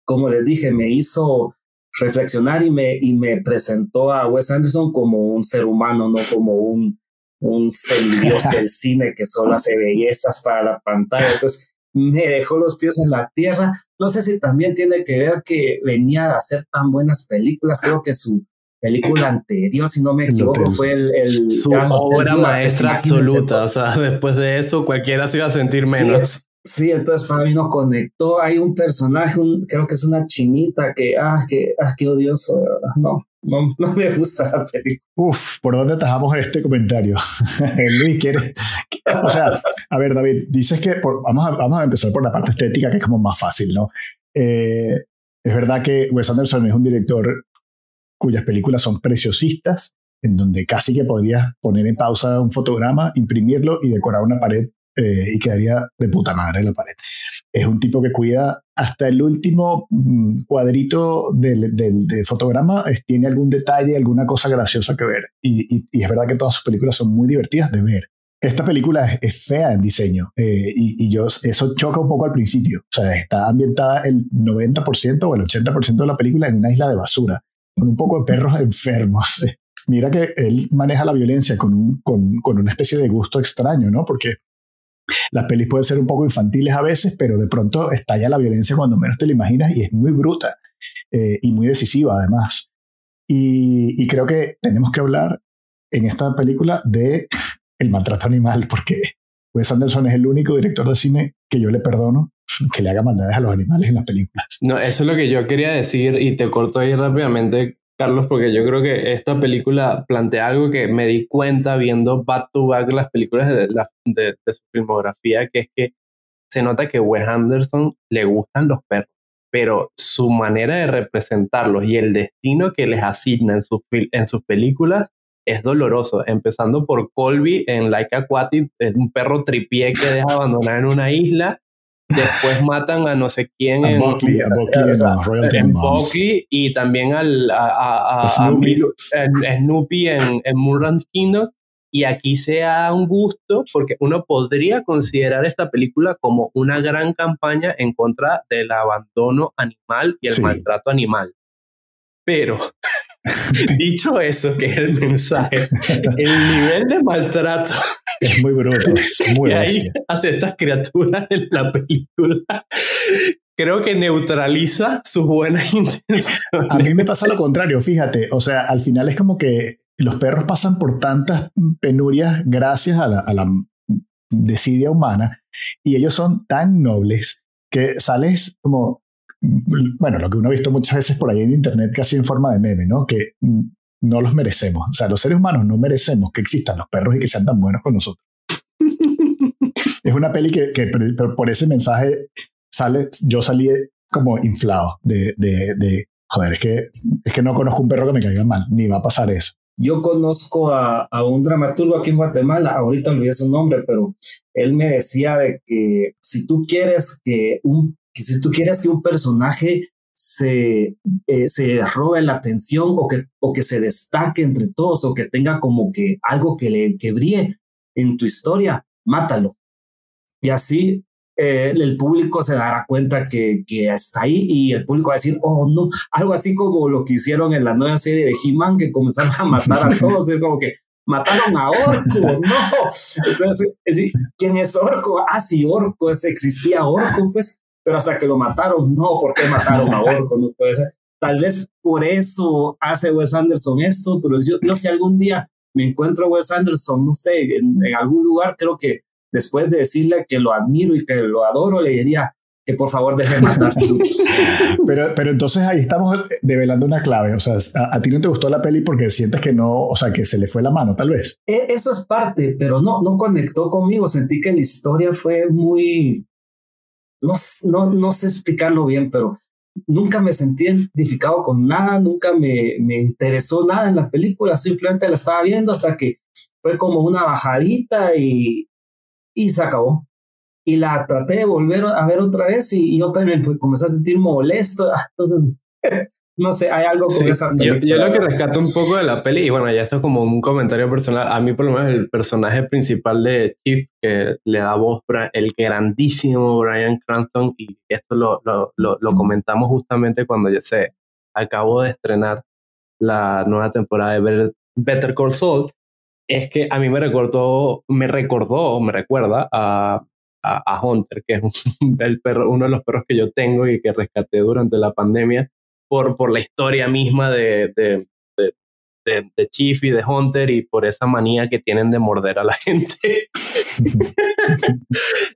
Speaker 3: como les dije, me hizo reflexionar y me, y me presentó a Wes Anderson como un ser humano, no como un, un semidios del cine que solo hace bellezas para la pantalla. Entonces, me dejó los pies en la tierra. No sé si también tiene que ver que venía a hacer tan buenas películas. Creo que su película anterior, si no me equivoco, fue el, el
Speaker 1: su obra maestra absoluta. O sea, después de eso cualquiera se iba a sentir menos.
Speaker 3: Sí, entonces para mí no conectó. Hay un personaje, creo que es una chinita que, ah, que, ah, qué odioso, de verdad. No, no, no me gusta la película.
Speaker 2: Uf, ¿por dónde tajamos este comentario? Luis, ¿quieres? O sea, a ver, David, dices que vamos, a, vamos a empezar por la parte estética, que es como más fácil, ¿no? Eh, es verdad que Wes Anderson es un director cuyas películas son preciosistas, en donde casi que podrías poner en pausa un fotograma, imprimirlo y decorar una pared eh, y quedaría de puta madre la pared. Es un tipo que cuida hasta el último mm, cuadrito del, del, fotograma, tiene algún detalle, alguna cosa graciosa que ver. Y, y, es verdad que todas sus películas son muy divertidas de ver. Esta película es, fea en diseño eh, y, y, yo, eso choca un poco al principio. O sea, está ambientada el 90% o el 80% de la película en una isla de basura, con un poco de perros enfermos. mira que él maneja la violencia con, un, con, con una especie de gusto extraño, ¿no? Porque las pelis pueden ser un poco infantiles a veces, pero de pronto estalla la violencia cuando menos te lo imaginas y es muy bruta eh, y muy decisiva además. Y, creo que tenemos que hablar en esta película de el maltrato animal, porque Wes Anderson es el único director de cine que yo le perdono que le haga maldades a los animales en las películas.
Speaker 1: No, eso es lo que yo quería decir y te corto ahí rápidamente, Carlos, porque yo creo que esta película plantea algo que me di cuenta viendo back to back las películas de, de, de su filmografía, que es que se nota que Wes Anderson le gustan los perros, pero su manera de representarlos y el destino que les asigna en sus, en sus películas es doloroso, empezando por Colby en Like Aquatic, un perro tripié que deja abandonar en una isla, Después matan a no sé quién
Speaker 2: en, Buckley, a Buckley en, Royal
Speaker 1: en Buckley y también al, a, a, Snoopy, a, Snoopy en, en Moonrun Kingdom. Y aquí se da un gusto porque uno podría considerar esta película como una gran campaña en contra del abandono animal y el maltrato animal. Pero, dicho eso, que es el mensaje, el nivel de maltrato
Speaker 2: es muy bruto. muy
Speaker 1: y ahí hace estas criaturas en la película. Creo que neutraliza sus buenas intenciones.
Speaker 2: A mí me pasa lo contrario, fíjate. O sea, al final es como que los perros pasan por tantas penurias gracias a la, a la desidia humana y ellos son tan nobles que sales como bueno, lo que uno ha visto muchas veces por ahí en internet casi en forma de meme, ¿no? Que no los merecemos. O sea, los seres humanos no merecemos que existan los perros y que sean tan buenos con nosotros. es una peli que, que por ese mensaje sale, yo salí como inflado de, de, de, joder, es que, es que no conozco un perro que me caiga mal, ni va a pasar eso.
Speaker 3: Yo conozco a, a, un dramaturgo aquí en Guatemala, ahorita olvidé su nombre, pero él me decía de que si tú quieres que un, que si tú quieres que un personaje se, eh, se robe la atención o que, o que se destaque entre todos o que tenga como que algo que le que brille en tu historia, mátalo. Y así eh, el público se dará cuenta que, que está ahí y el público va a decir, oh no, algo así como lo que hicieron en la nueva serie de He-Man, que comenzaron a matar a todos, es como que mataron a Orco, no. Entonces, ¿quién es Orco? Ah, sí, Orco, existía Orco, pues pero hasta que lo mataron, no, ¿por qué mataron a Orco? No puede ser. Tal vez por eso hace Wes Anderson esto, pero yo, no sé, algún día me encuentro a Wes Anderson, no sé, en, algún lugar, creo que después de decirle que lo admiro y que lo adoro, le diría que por favor deje de matar chuchos.
Speaker 2: pero, pero entonces ahí estamos develando una clave, o sea, a, ti no te gustó la peli porque sientes que no, o sea, que se le fue la mano, tal vez.
Speaker 3: E, eso es parte, pero no, no conectó conmigo, sentí que la historia fue muy no, no, no sé explicarlo bien, pero nunca me sentí identificado con nada, nunca me, me interesó nada en la película, simplemente la estaba viendo hasta que fue como una bajadita y, y se acabó. Y la traté de volver a ver otra vez y, y otra vez me comencé a sentir molesto. Entonces no sé, hay algo con esa
Speaker 1: película. Yo, lo que rescato un poco de la peli, y bueno, ya esto es como un comentario personal, a mí por lo menos el personaje principal de Chief que le da voz el grandísimo Brian Cranston, y esto lo, lo, lo, comentamos justamente cuando ya se acabó de estrenar la nueva temporada de Better Call Saul, es que a mí me recordó, me recordó, me recuerda a, a, Hunter, que es el perro, uno de los perros que yo tengo y que rescaté durante la pandemia por, por la historia misma de, de, de, Chief y de Hunter y por esa manía que tienen de morder a la gente.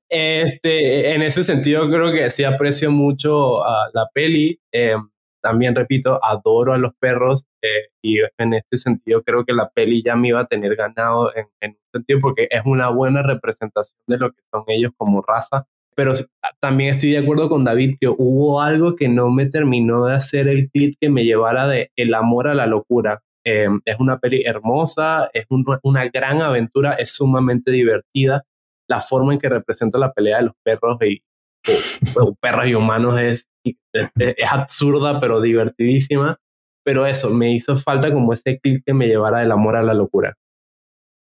Speaker 1: este, en ese sentido creo que sí aprecio mucho la peli. Eh, también repito, adoro a los perros eh, y en este sentido creo que la peli ya me iba a tener ganado en, en un sentido porque es una buena representación de lo que son ellos como raza pero también estoy de acuerdo con David que hubo algo que no me terminó de hacer el clip que me llevara de el amor a la locura. Eh, es una peli hermosa, es una gran aventura, es sumamente divertida. La forma en que representa la pelea de los perros y perros y humanos es, es, absurda, pero divertidísima. Pero eso, me hizo falta como ese clip que me llevara del amor a la locura.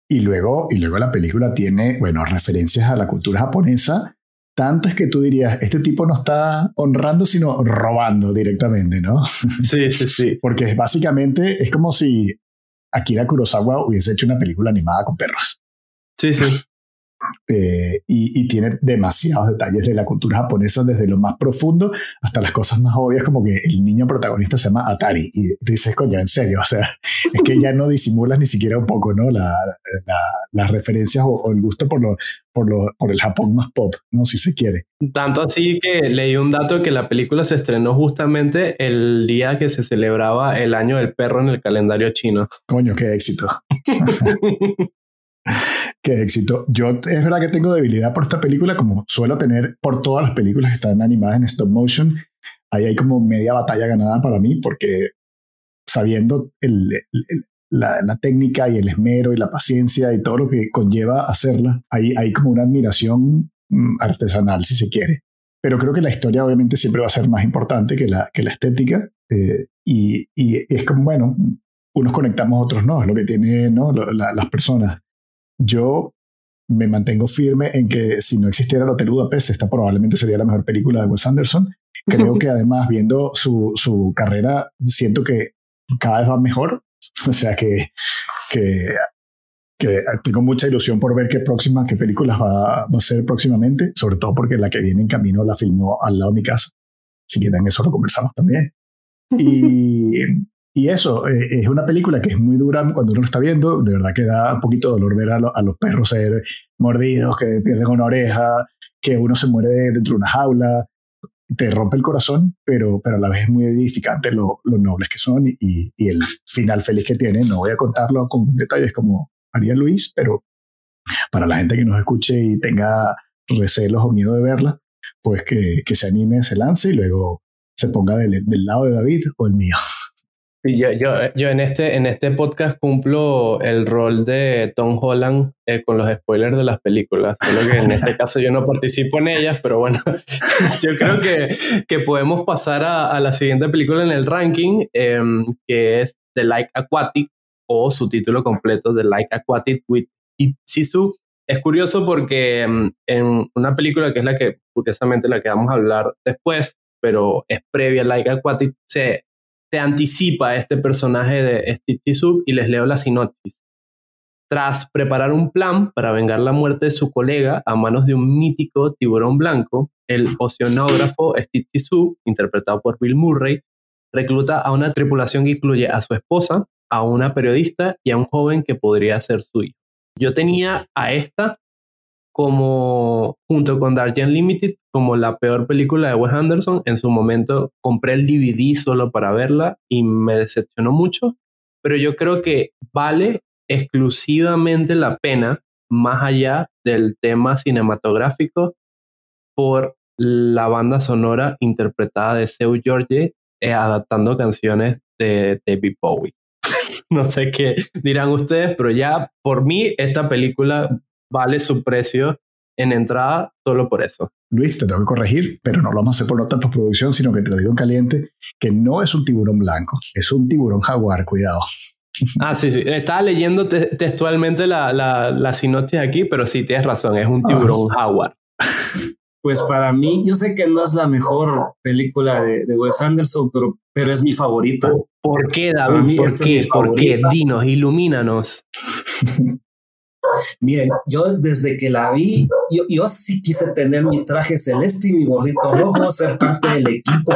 Speaker 2: Y luego, y luego la película tiene, bueno, referencias a la cultura japonesa tantas que tú dirías, este tipo no está honrando, sino robando directamente, ¿no?
Speaker 1: Sí, sí, sí.
Speaker 2: Porque básicamente es como si Akira Kurosawa hubiese hecho una película animada con perros.
Speaker 1: Sí, sí.
Speaker 2: Eh, y, tiene demasiados detalles de la cultura japonesa, desde lo más profundo hasta las cosas más obvias, como que el niño protagonista se llama Atari. Y dices, coño, en serio, o sea, es que ya no disimulas ni siquiera un poco, ¿no? La, las referencias o, el gusto por, lo, por, lo, por el Japón más pop, ¿no? Si se quiere.
Speaker 1: Tanto así que leí un dato que la película se estrenó justamente el día que se celebraba el año del perro en el calendario chino.
Speaker 2: Coño, qué éxito. Qué éxito. Yo es verdad que tengo debilidad por esta película, como suelo tener por todas las películas que están animadas en stop motion. Ahí hay como media batalla ganada para mí, porque sabiendo la, técnica y el esmero y la paciencia y todo lo que conlleva hacerla, hay, hay como una admiración mm, artesanal, si se quiere. Pero creo que la historia obviamente siempre va a ser más importante que la, que la estética. Eh, y, y, es como, bueno, unos conectamos, otros no, es lo que tienen ¿no? las personas. Yo me mantengo firme en que si no existiera el Hotel Budapest, esta probablemente sería la mejor película de Wes Anderson. Creo que además, viendo su, su carrera, siento que cada vez va mejor. O sea que, que, que tengo mucha ilusión por ver qué próximas, qué películas va, va, a ser próximamente, sobre todo porque la que viene en camino la filmó al lado de mi casa. Si quieren eso lo conversamos también. Y, y eso, eh, es una película que es muy dura cuando uno lo está viendo. De verdad que da un poquito de dolor ver a, los perros ser mordidos, que pierden una oreja, que uno se muere dentro de una jaula. Te rompe el corazón, pero, pero a la vez es muy edificante lo, nobles que son y, el final feliz que tiene. No voy a contarlo con detalles como haría Luis, pero para la gente que nos escuche y tenga recelos o miedo de verla, pues que, se anime, se lance y luego se ponga del lado de David o el mío.
Speaker 1: Sí, yo, yo, yo, en, este, en este podcast cumplo el rol de Tom Holland eh, con los spoilers de las películas. Solo que en este caso yo no participo en ellas, pero bueno, yo creo que, que podemos pasar a, a, la siguiente película en el ranking, em, que es The Like Aquatic, o su título completo, The Like Aquatic with Sisu. Es curioso porque em, en una película que es la que, curiosamente, la que vamos a hablar después, pero es previa a Like Aquatic, se se anticipa este personaje de Steve Sub y les leo la sinopsis. Tras preparar un plan para vengar la muerte de su colega a manos de un mítico tiburón blanco, el oceanógrafo Steve Sub, interpretado por Bill Murray, recluta a una tripulación que incluye a su esposa, a una periodista y a un joven que podría ser su hijo. Yo tenía a esta como junto con Dark Limited como la peor película de Wes Anderson. En su momento compré el DVD solo para verla y me decepcionó mucho, pero yo creo que vale exclusivamente la pena más allá del tema cinematográfico por la banda sonora interpretada de Seu George eh, adaptando canciones de David Bowie. no sé qué dirán ustedes, pero ya por mí esta película vale su precio en entrada solo por eso.
Speaker 2: Luis, te tengo que corregir, pero no lo vamos a hacer por nota postproducción, sino que te lo digo en caliente, que no es un tiburón blanco, es un tiburón jaguar, cuidado.
Speaker 1: Ah, sí, sí. Estaba leyendo textualmente la, la, la, sinopsis aquí, pero sí tienes razón, es un tiburón jaguar.
Speaker 3: Pues para mí, yo sé que no es la mejor película de, de Wes Anderson, pero, pero es mi favorita.
Speaker 1: ¿Por qué, David? ¿Por qué? ¿Por qué? Dinos, ilumínanos.
Speaker 3: Miren, yo desde que la vi, yo, yo sí quise tener mi traje celeste y mi gorrito rojo, ser parte del equipo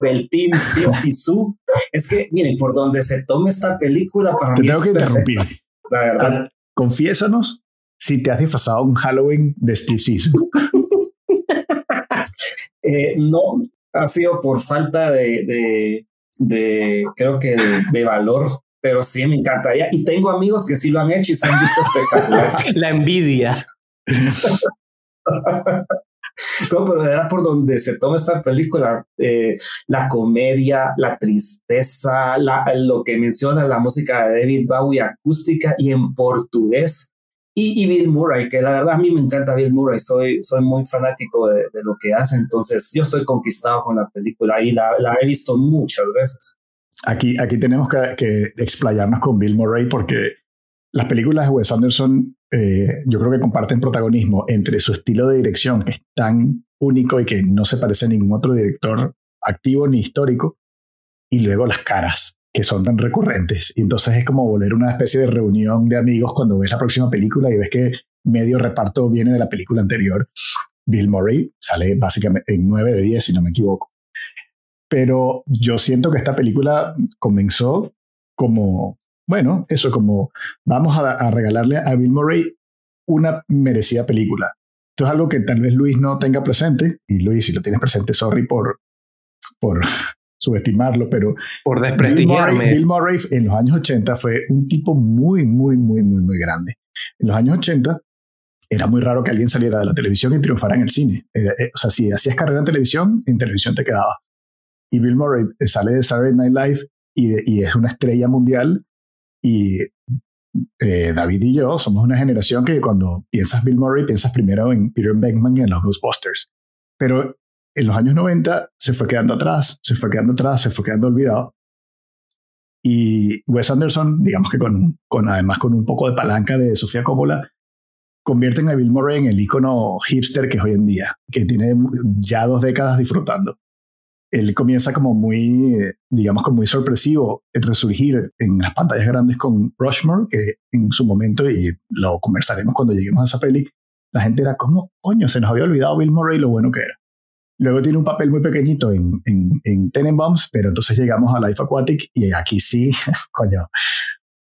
Speaker 3: del Team Steve Sisu. Es que, miren, por donde se tome esta película, para
Speaker 2: te
Speaker 3: mí
Speaker 2: tengo que interrumpir. La verdad. Ah, confiésanos si te has disfrazado un Halloween de Steve Sisu.
Speaker 3: eh, no, ha sido por falta de, de, de creo que de, de valor pero sí me encantaría. Y tengo amigos que sí lo han hecho y se han visto espectaculares.
Speaker 1: La envidia.
Speaker 3: no, pero verdad por donde se toma esta película, eh, la comedia, la tristeza, la, lo que menciona la música de David Bowie acústica y en portugués. Y, Bill Murray, que la verdad a mí me encanta Bill Murray, soy, soy muy fanático de, lo que hace, entonces yo estoy conquistado con la película y la, la he visto muchas veces.
Speaker 2: Aquí, aquí tenemos que, explayarnos con Bill Murray porque las películas de Wes Anderson eh, yo creo que comparten protagonismo entre su estilo de dirección, que es tan único y que no se parece a ningún otro director activo ni histórico, y luego las caras. que son tan recurrentes. Y entonces es como volver una especie de reunión de amigos cuando ves la próxima película y ves que medio reparto viene de la película anterior. Bill Murray sale básicamente en 9 de 10, si no me equivoco. Pero yo siento que esta película comenzó como, bueno, eso, como vamos a, regalarle a Bill Murray una merecida película. Esto es algo que tal vez Luis no tenga presente, y Luis, si lo tienes presente, sorry por, por subestimarlo, pero...
Speaker 1: Por desprestigiarme.
Speaker 2: Bill Murray, en los años 80 fue un tipo muy, muy, muy, muy, muy grande. En los años 80 era muy raro que alguien saliera de la televisión y triunfara en el cine. Eh, o sea, si hacías carrera en televisión, en televisión te quedaba. Y Bill Murray sale de Saturday Night Live y, es una estrella mundial. Y eh, David y yo somos una generación que cuando piensas Bill Murray, piensas primero en Peter Beckman y en los Ghostbusters. Pero en los años 90 se fue quedando atrás, se fue quedando atrás, se fue quedando olvidado. Y Wes Anderson, digamos que con, además con un poco de palanca de Sofía Coppola, convierten a Bill Murray en el icono hipster que es hoy en día, que tiene ya dos décadas disfrutando él comienza como muy, digamos, como muy sorpresivo el resurgir en las pantallas grandes con Rushmore, que en su momento, y lo conversaremos cuando lleguemos a esa peli, la gente era como, coño, se nos había olvidado Bill Murray lo bueno que era. Luego tiene un papel muy pequeñito en, en, en Tenenbaums, pero entonces llegamos a Life Aquatic y aquí sí, coño,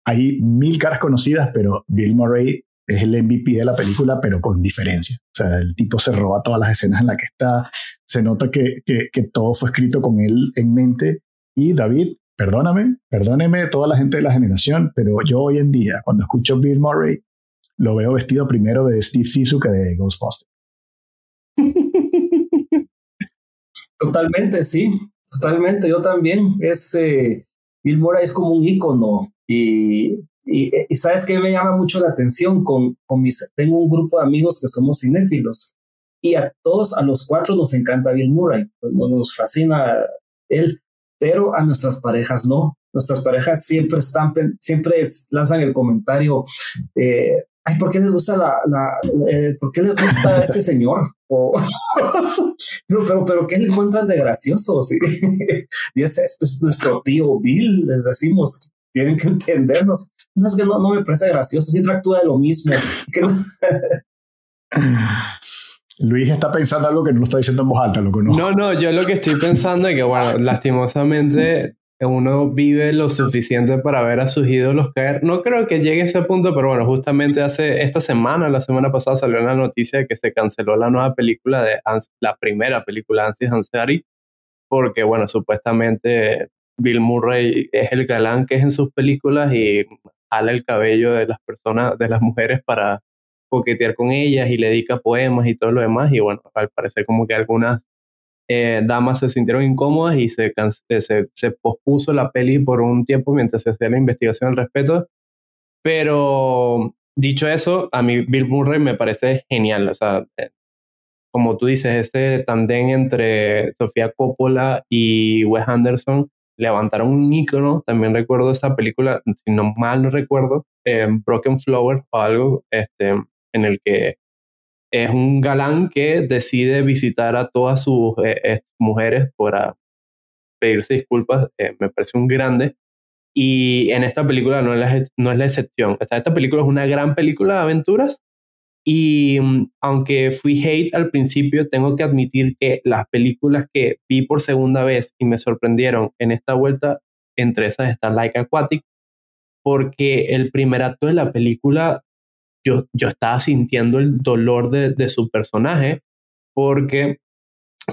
Speaker 2: hay mil caras conocidas, pero Bill Murray es el MVP de la película, pero con diferencia. O sea, el tipo se roba todas las escenas en las que está, se nota que, que, todo fue escrito con él en mente. Y David, perdóname, perdóneme toda la gente de la generación, pero yo hoy en día, cuando escucho Bill Murray, lo veo vestido primero de Steve Sisu que de Ghostbusters.
Speaker 3: Totalmente, sí, totalmente. Yo también. Es, eh, Bill Murray es como un ícono y y, sabes que me llama mucho la atención con, con mis, tengo un grupo de amigos que somos cinéfilos y a todos, a los cuatro nos encanta Bill Murray, pues, nos fascina él, pero a nuestras parejas no. Nuestras parejas siempre están, siempre lanzan el comentario, eh, ay, ¿por qué les gusta la, la, eh, ¿por qué les gusta ese señor? O, pero, pero, pero, ¿qué le encuentran de gracioso? y ese es pues, nuestro tío Bill, les decimos, tienen que entendernos. No es que no, no me parece gracioso, siempre actúa de lo mismo.
Speaker 2: Luis está pensando algo que no lo está diciendo en voz alta, lo conozco.
Speaker 1: No, no, yo lo que estoy pensando es que, bueno, lastimosamente uno vive lo suficiente para ver a sus ídolos caer. No creo que llegue a ese punto, pero bueno, justamente hace esta semana, la semana pasada, salió la noticia de que se canceló la nueva película de la primera película de Ansi Hansari, porque, bueno, supuestamente Bill Murray es el galán que es en sus películas y ala el cabello de las personas, de las mujeres para coquetear con ellas y le dedica poemas y todo lo demás. Y bueno, al parecer como que algunas eh, damas se sintieron incómodas y se, eh, se, se, pospuso la peli por un tiempo mientras se hacía la investigación al respecto. Pero dicho eso, a mí Bill Murray me parece genial. O sea, eh, como tú dices, este tandem entre Sofía Coppola y Wes Anderson levantaron un icono, también recuerdo esta película, si no mal no recuerdo, eh, Broken Flower o algo, este, en el que es un galán que decide visitar a todas sus eh, mujeres para pedirse disculpas, eh, me parece un grande. Y en esta película no es la, no es la excepción. Esta, esta película es una gran película de aventuras, y mm, aunque fui hate al principio, tengo que admitir que las películas que vi por segunda vez y me sorprendieron en esta vuelta, entre esas está Like Aquatic, porque el primer acto de la película yo, yo estaba sintiendo el dolor de, de su personaje, porque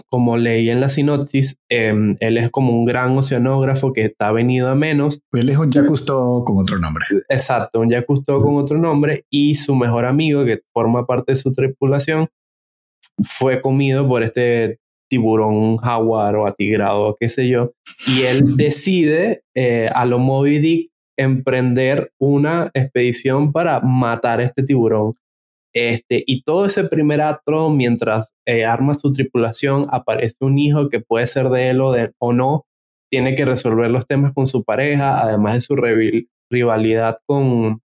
Speaker 1: como leí en la sinopsis, em, él es como un gran oceanógrafo que está venido a menos.
Speaker 2: Él es un Jacques con otro nombre.
Speaker 1: Exacto, un Jacques con otro nombre y su mejor amigo que forma parte de su tripulación fue comido por este tiburón jaguar o atigrado, qué sé yo, y él decide eh, a lo Moby Dick emprender una expedición para matar a este tiburón. Este, y todo ese primer acto, mientras eh, arma su tripulación, aparece un hijo que puede ser de él o, de, o no, tiene que resolver los temas con su pareja, además de su rivalidad con,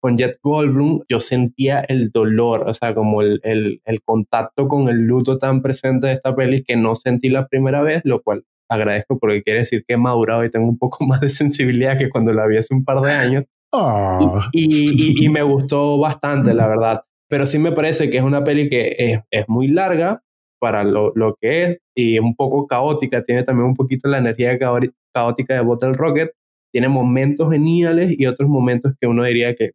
Speaker 1: con Jet Goldblum, yo sentía el dolor, o sea, como el, el, el, contacto con el luto tan presente de esta peli que no sentí la primera vez, lo cual agradezco porque quiere decir que he madurado y tengo un poco más de sensibilidad que cuando la vi hace un par de años.
Speaker 2: Ah.
Speaker 1: Y, y, me gustó bastante, la verdad. Pero sí me parece que es una peli que es, es muy larga para lo, lo, que es y un poco caótica. Tiene también un poquito la energía caótica de Bottle Rocket. Tiene momentos geniales y otros momentos que uno diría que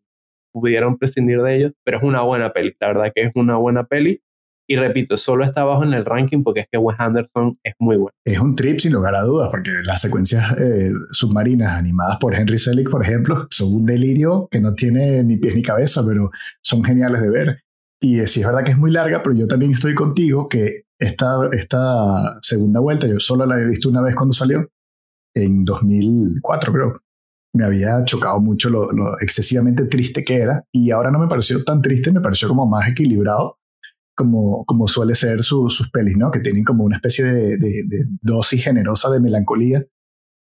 Speaker 1: pudieron prescindir de ellos, pero es una buena peli. La verdad que es una buena peli. Y repito, solo está abajo en el ranking porque es que Wes Anderson es muy bueno.
Speaker 2: Es un trip sin lugar a dudas, porque las secuencias eh, submarinas animadas por Henry Selick, por ejemplo, son un delirio que no tiene ni pies ni cabeza, pero son geniales de ver. Y sí es verdad que es muy larga, pero yo también estoy contigo que esta, esta segunda vuelta, yo solo la había visto una vez cuando salió, en 2004 creo. Me había chocado mucho lo, lo excesivamente triste que era y ahora no me pareció tan triste, me pareció como más equilibrado como, como suele ser sus pelis, ¿no? Que tienen como una especie de, dosis generosa de melancolía,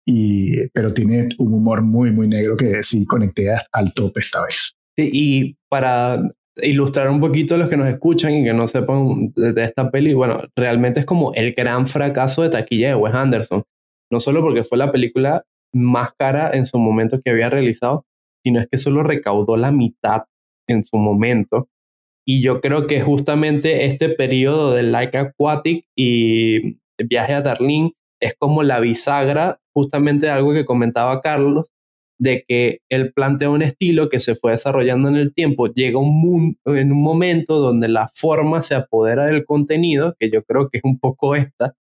Speaker 2: y, pero tiene un humor muy, muy negro que sí conecté al tope esta vez.
Speaker 1: Sí, y para ilustrar un poquito a los que nos escuchan y que no sepan de, esta peli, bueno, realmente es como el gran fracaso de taquilla de Wes Anderson. No solo porque fue la película más cara en su momento que había realizado, sino es que solo recaudó la mitad en su momento y yo creo que justamente este periodo del Like Aquatic y Viaje a Darlene es como la bisagra justamente de algo que comentaba Carlos, de que él plantea un estilo que se fue desarrollando en el tiempo, llega un en un momento donde la forma se apodera del contenido, que yo creo que es un poco esta,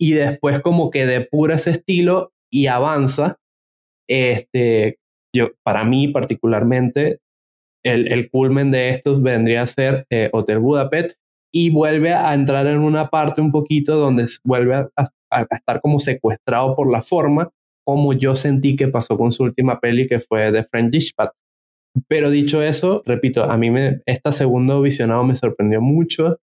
Speaker 1: y después como que depura ese estilo y avanza. Este, yo, para mí particularmente, el, el culmen de estos vendría a ser eh, Hotel Budapest y vuelve a entrar en una parte un poquito donde vuelve a, estar como secuestrado por la forma, como yo sentí que pasó con su última peli que fue The French Dispatch. Pero dicho eso, repito, a mí me, esta segundo visionado me sorprendió mucho,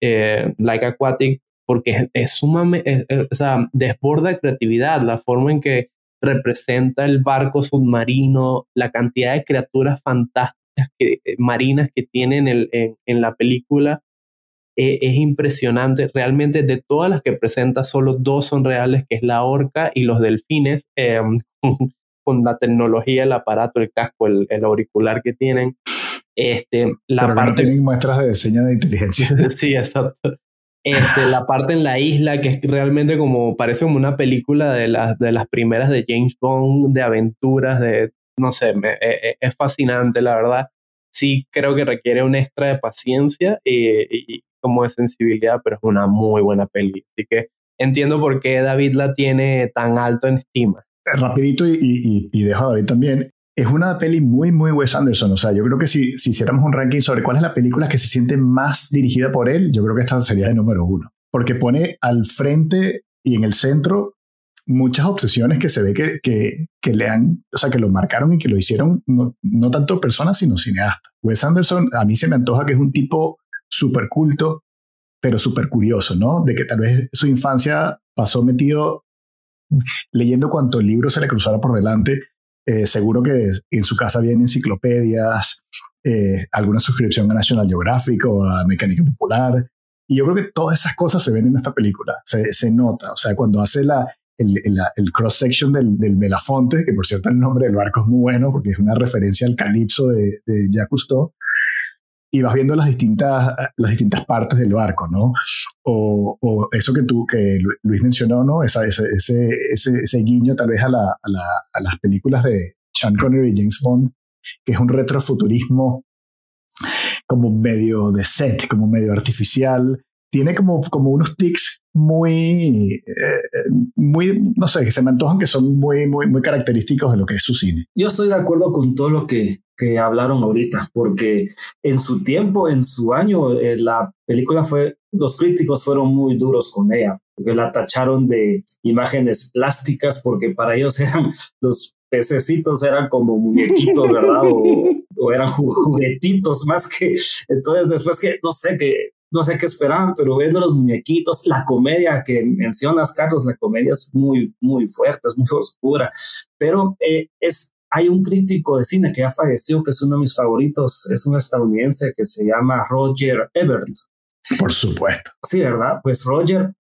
Speaker 1: eh, Like Aquatic, porque es, sumamente, o sea, desborda creatividad, la forma en que representa el barco submarino, la cantidad de criaturas fantásticas que, eh, marinas que tienen en, la película eh, es impresionante. Realmente de todas las que presenta, solo dos son reales, que es la orca y los delfines, em, con la tecnología, el aparato, el casco, el, auricular que tienen. Este, la
Speaker 2: Pero
Speaker 1: parte...
Speaker 2: no tienen muestras de diseño de inteligencia.
Speaker 1: sí, exacto. Este, la parte en la isla, que es realmente como, parece como una película de las, de las primeras de James Bond, de aventuras, de no sé, me, e, e, es, fascinante, la verdad. Sí creo que requiere un extra de paciencia y, como de sensibilidad, pero es una muy buena peli. Así que entiendo por qué David la tiene tan alto en estima.
Speaker 2: Eh, rapidito y, y, dejo a David también. Es una peli muy, muy Wes Anderson. O sea, yo creo que si, si hiciéramos un ranking sobre cuál es la película que se siente más dirigida por él, yo creo que esta sería de número uno. Porque pone al frente y en el centro muchas obsesiones que se ve que, que, le han, o sea, que lo marcaron y que lo hicieron no, no tanto personas, sino cineastas. Wes Anderson a mí se me antoja que es un tipo súper culto, pero súper curioso, ¿no? De que tal vez su infancia pasó metido leyendo cuantos libros se le cruzara por delante. Eh, seguro que en su casa vienen enciclopedias, eh, alguna suscripción a National Geographic o a Mecánica Popular. Y yo creo que todas esas cosas se ven en esta película, se, se nota. O sea, cuando hace la, el, cross-section del, del, Belafonte, que por cierto el nombre del barco es muy bueno porque es una referencia al calipso de, de Jacques Cousteau, y vas viendo las distintas, las distintas partes del barco, ¿no? O, o eso que tú, que Luis mencionó, ¿no? Esa, ese, ese, ese, guiño tal vez a, la, a, la, a, las películas de Sean Connery y James Bond, que es un retrofuturismo como medio de set, como medio artificial, tiene como, como unos tics muy, eh, muy, no sé, que se me antojan que son muy, muy, muy característicos de lo que es su cine.
Speaker 3: Yo estoy de acuerdo con todo lo que, que hablaron ahorita, porque en su tiempo, en su año, eh, la película fue, los críticos fueron muy duros con ella, porque la tacharon de imágenes plásticas, porque para ellos eran los pececitos eran como muñequitos, ¿verdad? O, o eran juguetitos más que, entonces después que, no sé, que no sé qué esperaban, pero viendo los muñequitos, la comedia que mencionas, Carlos, la comedia es muy, muy fuerte, es muy oscura, pero eh, es, hay un crítico de cine que ya falleció, que es uno de mis favoritos, es un estadounidense que se llama Roger Ebert.
Speaker 2: Por supuesto.
Speaker 3: Sí, ¿verdad? Pues Roger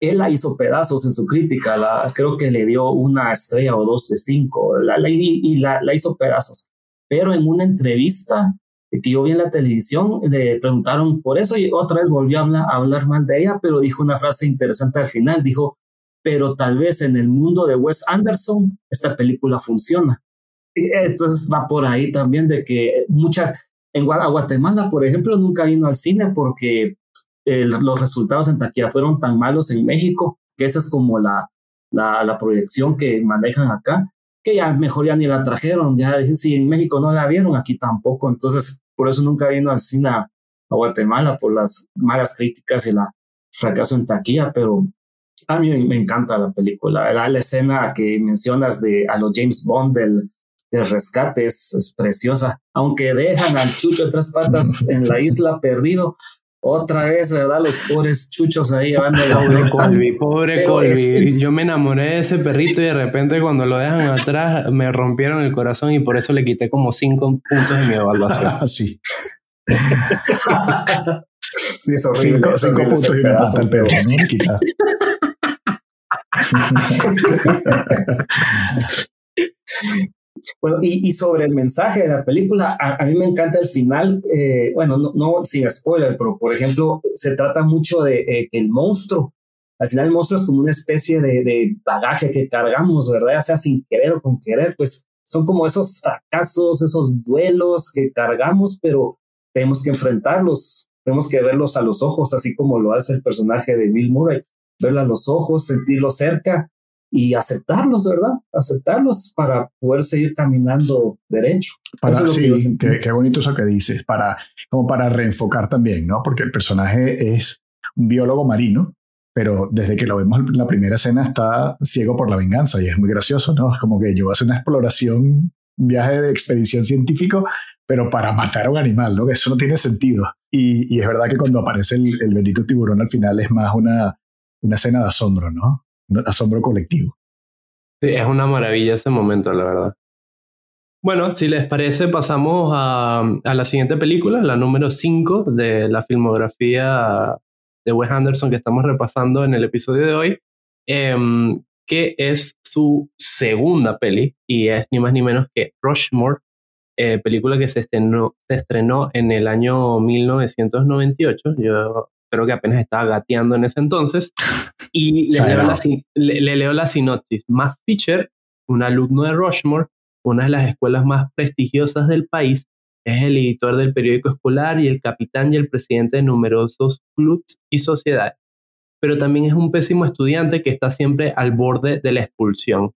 Speaker 3: él la hizo pedazos en su crítica, la, creo que le dio una estrella o dos de cinco, la, y, y la, la, hizo pedazos. Pero en una entrevista que yo vi en la televisión, le preguntaron por eso y otra vez volvió a hablar, a hablar mal de ella, pero dijo una frase interesante al final, dijo, pero tal vez en el mundo de Wes Anderson esta película funciona. Entonces va por ahí también de que muchas, en Guatemala, por ejemplo, nunca vino al cine porque los resultados en taquilla fueron tan malos en México, que esa es como la, la, la, proyección que manejan acá, que ya mejor ya ni la trajeron, ya si en México no la vieron, aquí tampoco, entonces por eso nunca vino al cine a, Guatemala, por las malas críticas y el fracaso en taquilla, pero a mí me, encanta la película, la, la, escena que mencionas de a los James Bond del, del rescate es, es preciosa, aunque dejan al chucho de tres patas en la isla perdido, otra vez, ¿verdad? Los pobres chuchos ahí llevando la
Speaker 1: Pobre Colby, pobre Colby. Yo me enamoré de ese perrito y de repente cuando lo dejan atrás me rompieron el corazón y por eso le quité como cinco puntos de mi evaluación.
Speaker 2: sí.
Speaker 3: sí, es horrible.
Speaker 2: Cinco, cinco puntos y una perro, ¿no?
Speaker 3: Bueno, y, y, sobre el mensaje de la película, a, a mí me encanta el final, eh, bueno, no, no, sin spoiler, pero por ejemplo, se trata mucho de eh, el monstruo, al final el monstruo es como una especie de, de, bagaje que cargamos, ¿verdad? Ya sea sin querer o con querer, pues son como esos fracasos, esos duelos que cargamos, pero tenemos que enfrentarlos, tenemos que verlos a los ojos, así como lo hace el personaje de Bill Murray, verlo a los ojos, sentirlo cerca y aceptarlos, ¿verdad? Aceptarlos para poder seguir caminando derecho.
Speaker 2: Para, sí, qué, qué, bonito eso que dices, para, como para reenfocar también, ¿no? Porque el personaje es un biólogo marino, pero desde que lo vemos en la primera escena está ciego por la venganza y es muy gracioso, ¿no? Es como que yo hace una exploración, un viaje de expedición científico, pero para matar a un animal, ¿no? Eso no tiene sentido. Y, y es verdad que cuando aparece el, el bendito tiburón al final es más una, una escena de asombro, ¿no? Asombro colectivo.
Speaker 1: Sí, es una maravilla ese momento, la verdad. Bueno, si les parece, pasamos a, a la siguiente película, la número 5 de la filmografía de Wes Anderson que estamos repasando en el episodio de hoy, eh, que es su segunda peli y es ni más ni menos que Rushmore, eh, película que se estrenó, se estrenó en el año 1998. Yo creo que apenas estaba gateando en ese entonces. Y le leo, la, le, leo, la, sinopsis. Matt Fisher, un alumno de Rushmore, una de las escuelas más prestigiosas del país, es el editor del periódico escolar y el capitán y el presidente de numerosos clubs y sociedades. Pero también es un pésimo estudiante que está siempre al borde de la expulsión.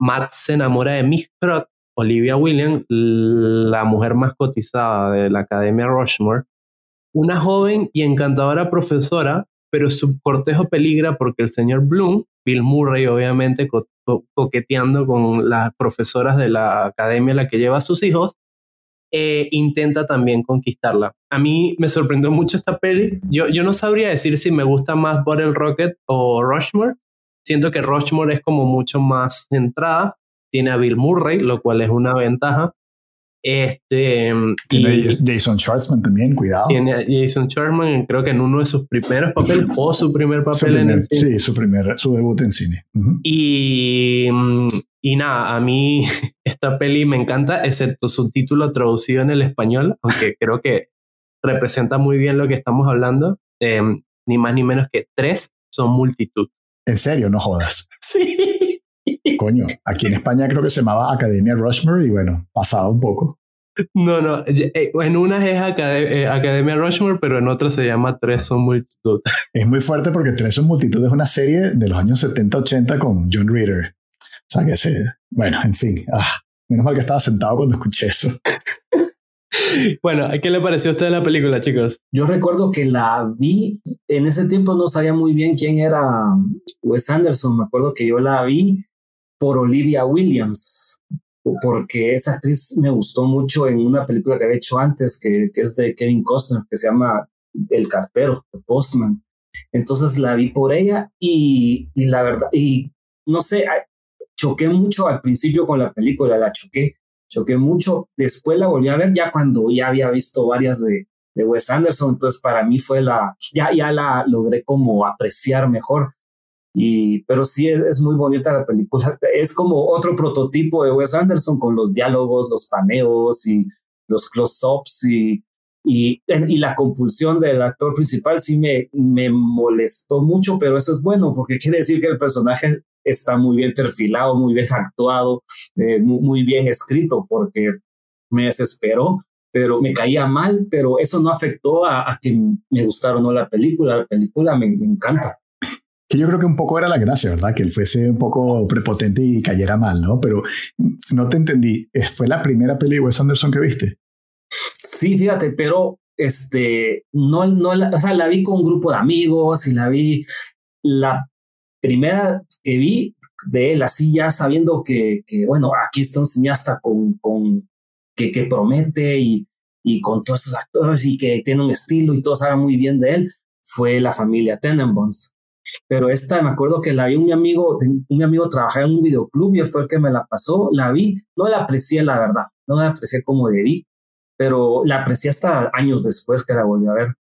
Speaker 1: Matt se enamora de Miss Crott, Olivia Williams, la mujer más cotizada de la Academia Rushmore, una joven y encantadora profesora, pero su cortejo peligra porque el señor Bloom, Bill Murray obviamente coqueteando con las profesoras de la academia a la que lleva a sus hijos, eh, intenta también conquistarla. A mí me sorprendió mucho esta peli. Yo, yo no sabría decir si me gusta más Bottle Rocket o Rushmore. Siento que Rushmore es como mucho más centrada. Tiene a Bill Murray, lo cual es una ventaja. Este,
Speaker 2: tiene Jason Schwartzman también, cuidado.
Speaker 1: Tiene a Jason Schwartzman, creo que en uno de sus primeros papeles o su primer papel en el
Speaker 2: cine. Sí, su, primer, su debut en cine.
Speaker 1: y, y nada, a mí esta peli me encanta, excepto su título traducido en el español, aunque creo que representa muy bien lo que estamos hablando. Eh, ni más ni menos que tres son multitud.
Speaker 2: ¿En serio? No jodas.
Speaker 1: sí.
Speaker 2: Coño, aquí en España creo que se llamaba Academia Rushmore y bueno, pasaba un poco.
Speaker 1: No, no, eh, en una es eh, Academia Rushmore, pero en otra se llama Tres son multitud.
Speaker 2: Es muy fuerte porque Tres son multitud es una serie de los años 70-80 con John Reader. O sea que se, bueno, en fin, ah, menos mal que estaba sentado cuando escuché eso.
Speaker 1: Bueno, ¿qué le pareció a usted la película, chicos?
Speaker 3: Yo recuerdo que la vi, en ese tiempo no sabía muy bien quién era Wes Anderson, me acuerdo que yo la vi por Olivia Williams, porque esa actriz me gustó mucho en una película que había hecho antes, que, es de Kevin Costner, que se llama El cartero, The Postman. Entonces la vi por ella y, y la verdad, y no sé, choqué mucho al principio con la película, la choqué, choqué mucho. Después la volví a ver ya cuando ya había visto varias de, de Wes Anderson, entonces para mí fue la, ya, ya la logré como apreciar mejor. Y, pero sí es, muy bonita la película. Es como otro prototipo de Wes Anderson con los diálogos, los paneos y los close-ups y, y, y, la compulsión del actor principal sí me, me molestó mucho, pero eso es bueno porque quiere decir que el personaje está muy bien perfilado, muy bien actuado, eh, muy, bien escrito, porque me desesperó, pero me caía mal, pero eso no afectó a, que me gustara o no la película. La película me, me encanta
Speaker 2: que yo creo que un poco era la gracia, ¿verdad? Que él fuese un poco prepotente y cayera mal, ¿no? Pero no te entendí. ¿Fue la primera peli de Wes Anderson que viste?
Speaker 3: Sí, fíjate, pero este, no, no, o sea, la vi con un grupo de amigos y la vi la primera que vi de él, así ya sabiendo que, que bueno, aquí está un cineasta con, con que, que promete y, y con todos estos actores y que tiene un estilo y todos hablan muy bien de él, fue la familia Tenenbaums. Pero esta, me acuerdo que la vi un mi amigo, un mi amigo trabajaba en un videoclub y fue el que me la pasó, la vi, no la aprecié la verdad, no la aprecié como debí, pero la aprecié hasta años después que la volví a ver.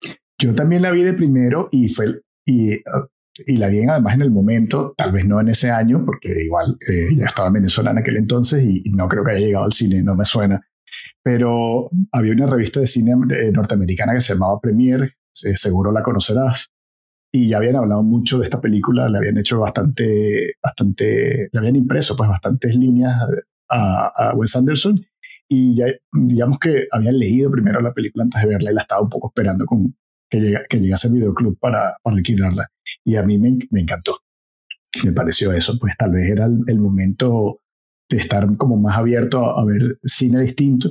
Speaker 2: Yo también la vi de primero y fue, y, la vi además en el momento, tal vez no en ese año, porque igual eh, ya estaba en Venezuela en aquel entonces y, no creo que haya llegado al cine, no me suena. Pero había una revista de cine eh, norteamericana que se llamaba Premiere, seguro la conocerás, y ya habían hablado mucho de esta película, le habían hecho bastante, bastante, le habían impreso pues bastantes líneas a, a Wes Anderson y ya digamos que habían leído primero la película antes de verla y la estaba un poco esperando con que, llega, que llegase al videoclub para, para alquilarla y a mí me, me, encantó. Me pareció eso, pues tal vez era el, el momento de estar como más abierto a, a ver cine distinto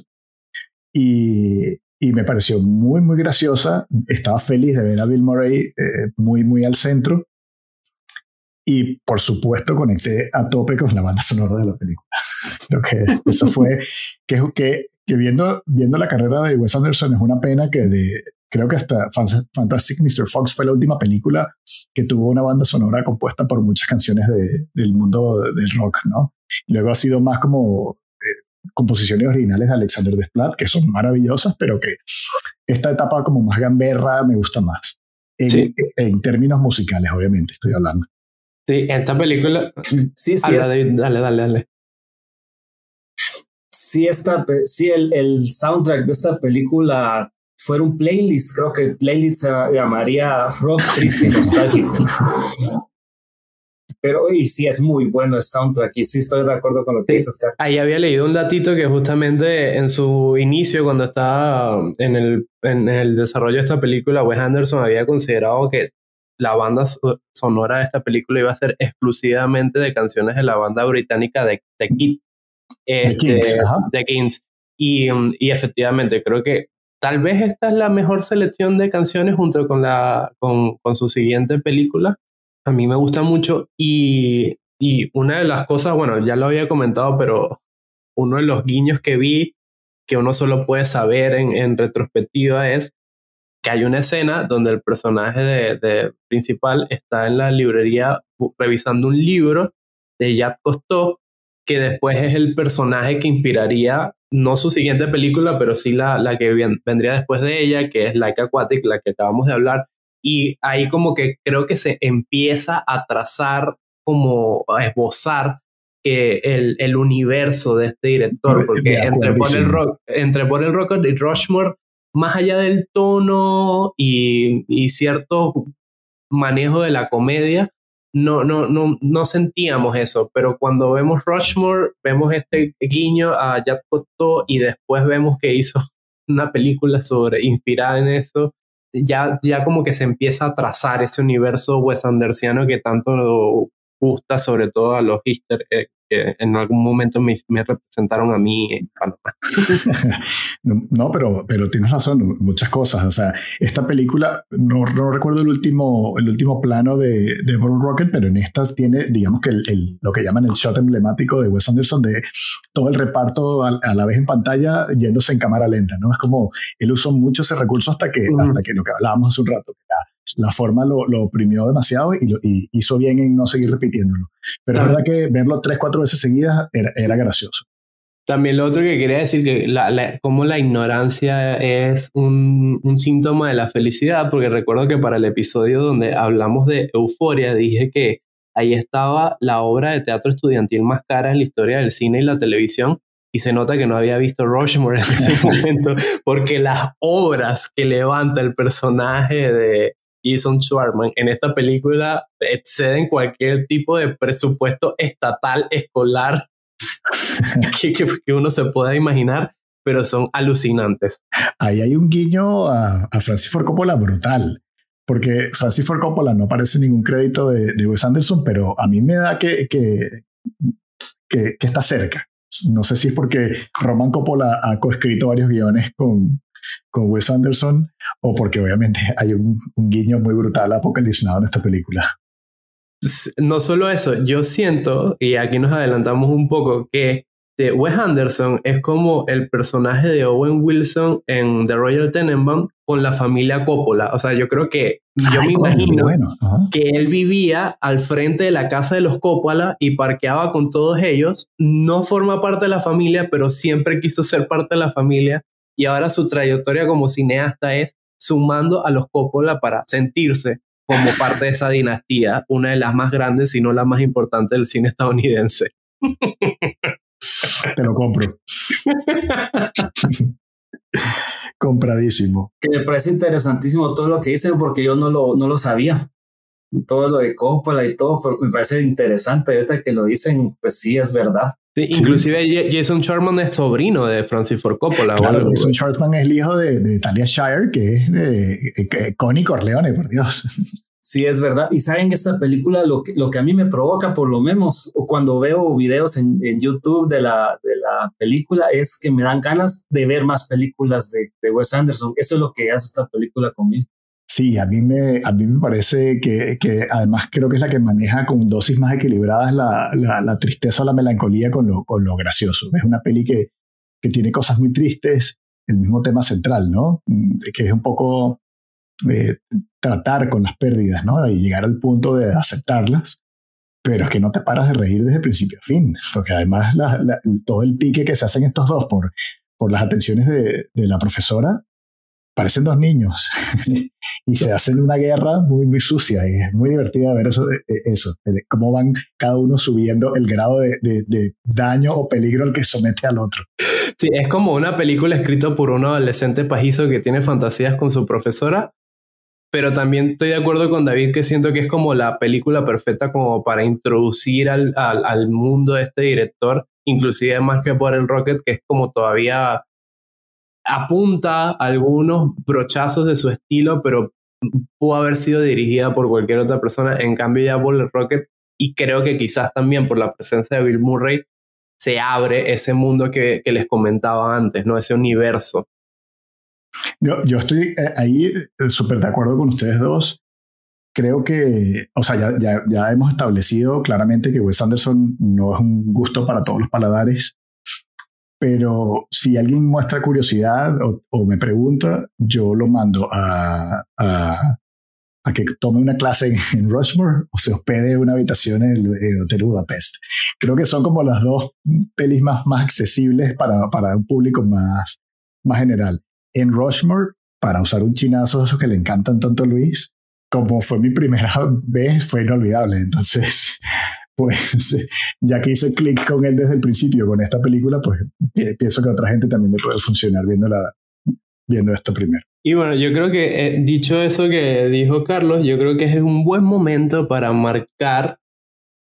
Speaker 2: y, y me pareció muy, muy graciosa. Estaba feliz de ver a Bill Murray eh, muy, muy al centro. Y por supuesto conecté a tope con la banda sonora de la película. Creo que eso fue, que, que, que viendo, viendo la carrera de Wes Anderson es una pena que de, creo que hasta Fantastic Mr. Fox fue la última película que tuvo una banda sonora compuesta por muchas canciones de, del mundo del rock, ¿no? Luego ha sido más como composiciones originales de Alexander Desplat, que son maravillosas, pero que esta etapa como más gamberra me gusta más. En, en términos musicales, obviamente, estoy hablando.
Speaker 1: Sí, esta película.
Speaker 3: Sí, sí.
Speaker 1: dale, dale, dale.
Speaker 3: Sí, esta, sí el, el soundtrack de esta película fuera un playlist, creo que el playlist se llamaría Rock Triste y Nostálgico. Pero y sí es muy bueno el soundtrack y sí estoy de acuerdo con lo que dices, Carlos.
Speaker 1: Ahí había leído un datito que justamente en su inicio, cuando estaba en el, en el desarrollo de esta película, Wes Anderson había considerado que la banda sonora de esta película iba a ser exclusivamente de canciones de la banda británica de, The Kid. Este, de Kings. Y, y efectivamente, creo que tal vez esta es la mejor selección de canciones junto con, la, con, con su siguiente película a mí me gusta mucho y, y una de las cosas, bueno, ya lo había comentado, pero uno de los guiños que vi que uno solo puede saber en, retrospectiva es que hay una escena donde el personaje de, de, principal está en la librería revisando un libro de Jacques Cousteau, que después es el personaje que inspiraría no su siguiente película, pero sí la, la que vendría después de ella, que es Like Aquatic, la que acabamos de hablar, y ahí como que creo que se empieza a trazar, como a esbozar que el, el universo de este director, porque entre por, el rock, entre por el Rocket y Rushmore, más allá del tono y, y cierto manejo de la comedia, no, no, no, no sentíamos eso, pero cuando vemos Rushmore, vemos este guiño a Jack Cotto y después vemos que hizo una película sobre inspirada en eso ya, ya como que se empieza a trazar ese universo Wes Andersiano que tanto gusta, sobre todo a los easter que en algún momento me, me representaron a mí en
Speaker 2: no, pero, pero tienes razón, muchas cosas. O sea, esta película, no, no recuerdo el último, el último plano de, de Rocket, pero en estas tiene, digamos que el, lo que llaman el shot emblemático de Wes Anderson de todo el reparto a, la vez en pantalla yéndose en cámara lenta, ¿no? Es como él usó mucho ese recurso hasta que, hasta que lo que hablábamos hace un rato, que la forma lo, lo oprimió demasiado y, lo, hizo bien en no seguir repitiéndolo. Pero es verdad que verlo tres, cuatro veces seguidas era, era gracioso.
Speaker 1: También lo otro que quería decir, que la, como la ignorancia es un, un, síntoma de la felicidad, porque recuerdo que para el episodio donde hablamos de euforia dije que ahí estaba la obra de teatro estudiantil más cara en la historia del cine y la televisión, y se nota que no había visto Rushmore en ese momento, porque las obras que levanta el personaje de Jason Schwartzman en esta película exceden cualquier tipo de presupuesto estatal escolar que, uno se pueda imaginar, pero son alucinantes.
Speaker 2: Ahí hay un guiño a, Francis Ford Coppola brutal, porque Francis Ford Coppola no aparece ningún crédito de, de Wes Anderson, pero a mí me da que, que, que está cerca. No sé si es porque Roman Coppola ha coescrito varios guiones con, con Wes Anderson o porque obviamente hay un, guiño muy brutal apocalipsado en esta película.
Speaker 1: No solo eso, yo siento, y aquí nos adelantamos un poco, que Wes Anderson es como el personaje de Owen Wilson en The Royal Tenenbaum con la familia Coppola. O sea, yo creo que yo me imagino que él vivía al frente de la casa de los Coppola y parqueaba con todos ellos. No forma parte de la familia, pero siempre quiso ser parte de la familia. Y ahora su trayectoria como cineasta es sumando a los Coppola para sentirse como parte de esa dinastía, una de las más grandes, si no la más importante del cine estadounidense.
Speaker 2: Te lo compro. Compradísimo.
Speaker 3: Que me parece interesantísimo todo lo que dicen porque yo no lo, no lo sabía. Todo lo de Coppola y todo me parece interesante. Ahorita que lo dicen, pues sí, es verdad.
Speaker 1: Inclusive Jason Chartman es sobrino de Francis Ford Coppola.
Speaker 2: Jason Chartman es el hijo de, de Talia Shire, que es de Connie Corleone, por Dios.
Speaker 3: Sí, es verdad. Y saben esta película, lo que, lo que a mí me provoca, por lo menos, cuando veo videos en, YouTube de la, de la película, es que me dan ganas de ver más películas de, de Wes Anderson. Eso es lo que hace esta película conmigo.
Speaker 2: Sí, a mí me, a mí me parece que, que, además creo que es la que maneja con dosis más equilibradas la, la, tristeza o la melancolía con lo, con lo gracioso. Es una peli que, que tiene cosas muy tristes, el mismo tema central, ¿no? Mm, que es un poco eh, tratar con las pérdidas, ¿no? Y llegar al punto de aceptarlas, pero es que no te paras de reír desde principio a fin, porque además todo el pique que se hacen estos dos por, por las atenciones de, de la profesora, parecen dos niños y se hacen una guerra muy, muy sucia y es muy divertida ver eso, eso cómo van cada uno subiendo el grado de, de, de, daño o peligro al que somete al otro.
Speaker 1: Sí, es como una película escrita por un adolescente pajizo que tiene fantasías con su profesora pero también estoy de acuerdo con David que siento que es como la película perfecta como para introducir al, al, mundo de este director, inclusive más que por el Rocket, que es como todavía apunta algunos brochazos de su estilo, pero pudo haber sido dirigida por cualquier otra persona. En cambio, ya el Rocket, y creo que quizás también por la presencia de Bill Murray, se abre ese mundo que, les comentaba antes, ¿no? Ese universo
Speaker 2: yo, estoy eh, ahí eh, súper de acuerdo con ustedes dos. Creo que, o sea, ya, hemos establecido claramente que Wes Anderson no es un gusto para todos los paladares, pero si alguien muestra curiosidad o, me pregunta, yo lo mando a, que tome una clase en, Rushmore o se hospede en una habitación en el, Hotel Budapest. Creo que son como las dos pelis más, accesibles para, para un público más, más general en Rushmore, para usar un chinazo, eso que le encantan tanto a Luis, como fue mi primera vez, fue inolvidable. Entonces, pues ya que hice clic con él desde el principio con esta película, pues pienso que a otra gente también le puede funcionar viendo, la, viendo esto primero.
Speaker 1: Y bueno, yo creo que eh, dicho eso que dijo Carlos, yo creo que es un buen momento para marcar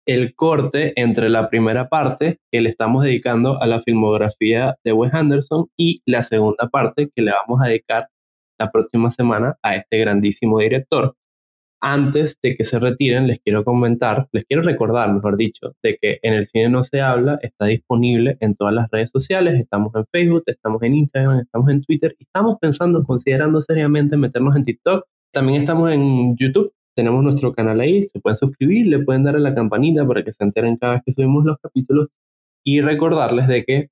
Speaker 1: el corte entre la primera parte que le estamos dedicando a la filmografía de Wes Anderson y la segunda parte que le vamos a dedicar la próxima semana a este grandísimo director. Antes de que se retiren, les quiero comentar, les quiero recordar, mejor dicho, de que en el cine no se habla está disponible en todas las redes sociales. Estamos en Facebook, estamos en Instagram, estamos en Twitter y estamos pensando, considerando seriamente meternos en TikTok. También estamos en YouTube tenemos nuestro canal ahí, se pueden suscribir, le pueden dar a la campanita para que se enteren cada vez que subimos los capítulos y recordarles de que,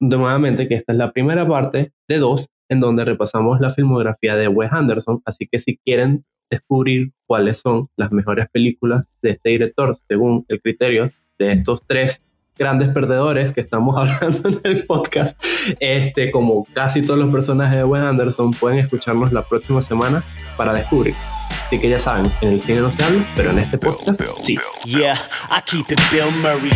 Speaker 1: nuevamente, que esta es la primera parte de dos en donde repasamos la filmografía de Wes Anderson, así que si quieren descubrir cuáles son las mejores películas de este director según el criterio de estos tres grandes perdedores que estamos hablando en el podcast, este, como casi todos los personajes de Wes Anderson, pueden escucharnos la próxima semana para descubrir. Así que ya saben, en el cine no se habla, pero en este podcast sí.
Speaker 4: Yeah, I keep it Bill Murray.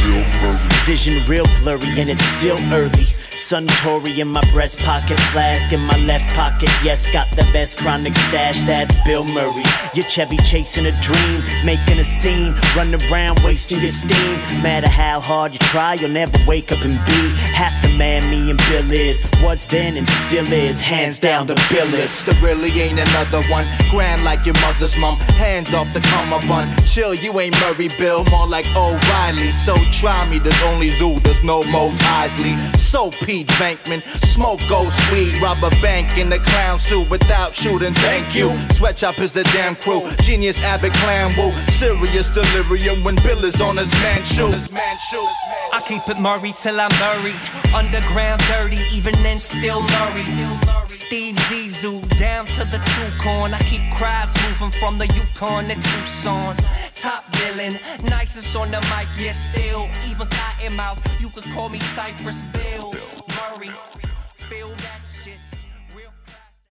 Speaker 4: Vision real blurry and it's still early. Suntory in my breast pocket, flask in my left pocket. Yes, got the best chronic stash. That's Bill Murray. Your Chevy chasing a dream, making a scene, run around wasting your steam. Matter how hard you try, you'll never wake up and be half the man me and Bill is. Was then and still is. Hands down, the Bill is.
Speaker 5: There really ain't another one. Grand like your Hands off the up on. Chill, you ain't Murray Bill, more like O'Reilly. So try me, there's only Zoo, there's no Mose Isley. So Pete Bankman, smoke ghost weed, a bank in the clown suit without shooting. Thank you. Sweatshop is the damn crew. Genius Abbott Clan Woo. Serious delirium when Bill is on his man shoe.
Speaker 6: I keep it Murray till I'm buried. Underground dirty, even then still Murray. Steve Zissou down to the true corn. I keep crowds moving from the Yukon to Tucson. Top billing, nicest on the mic, yeah, still. Even cotton mouth, you could call me Cypress Bill. Murray.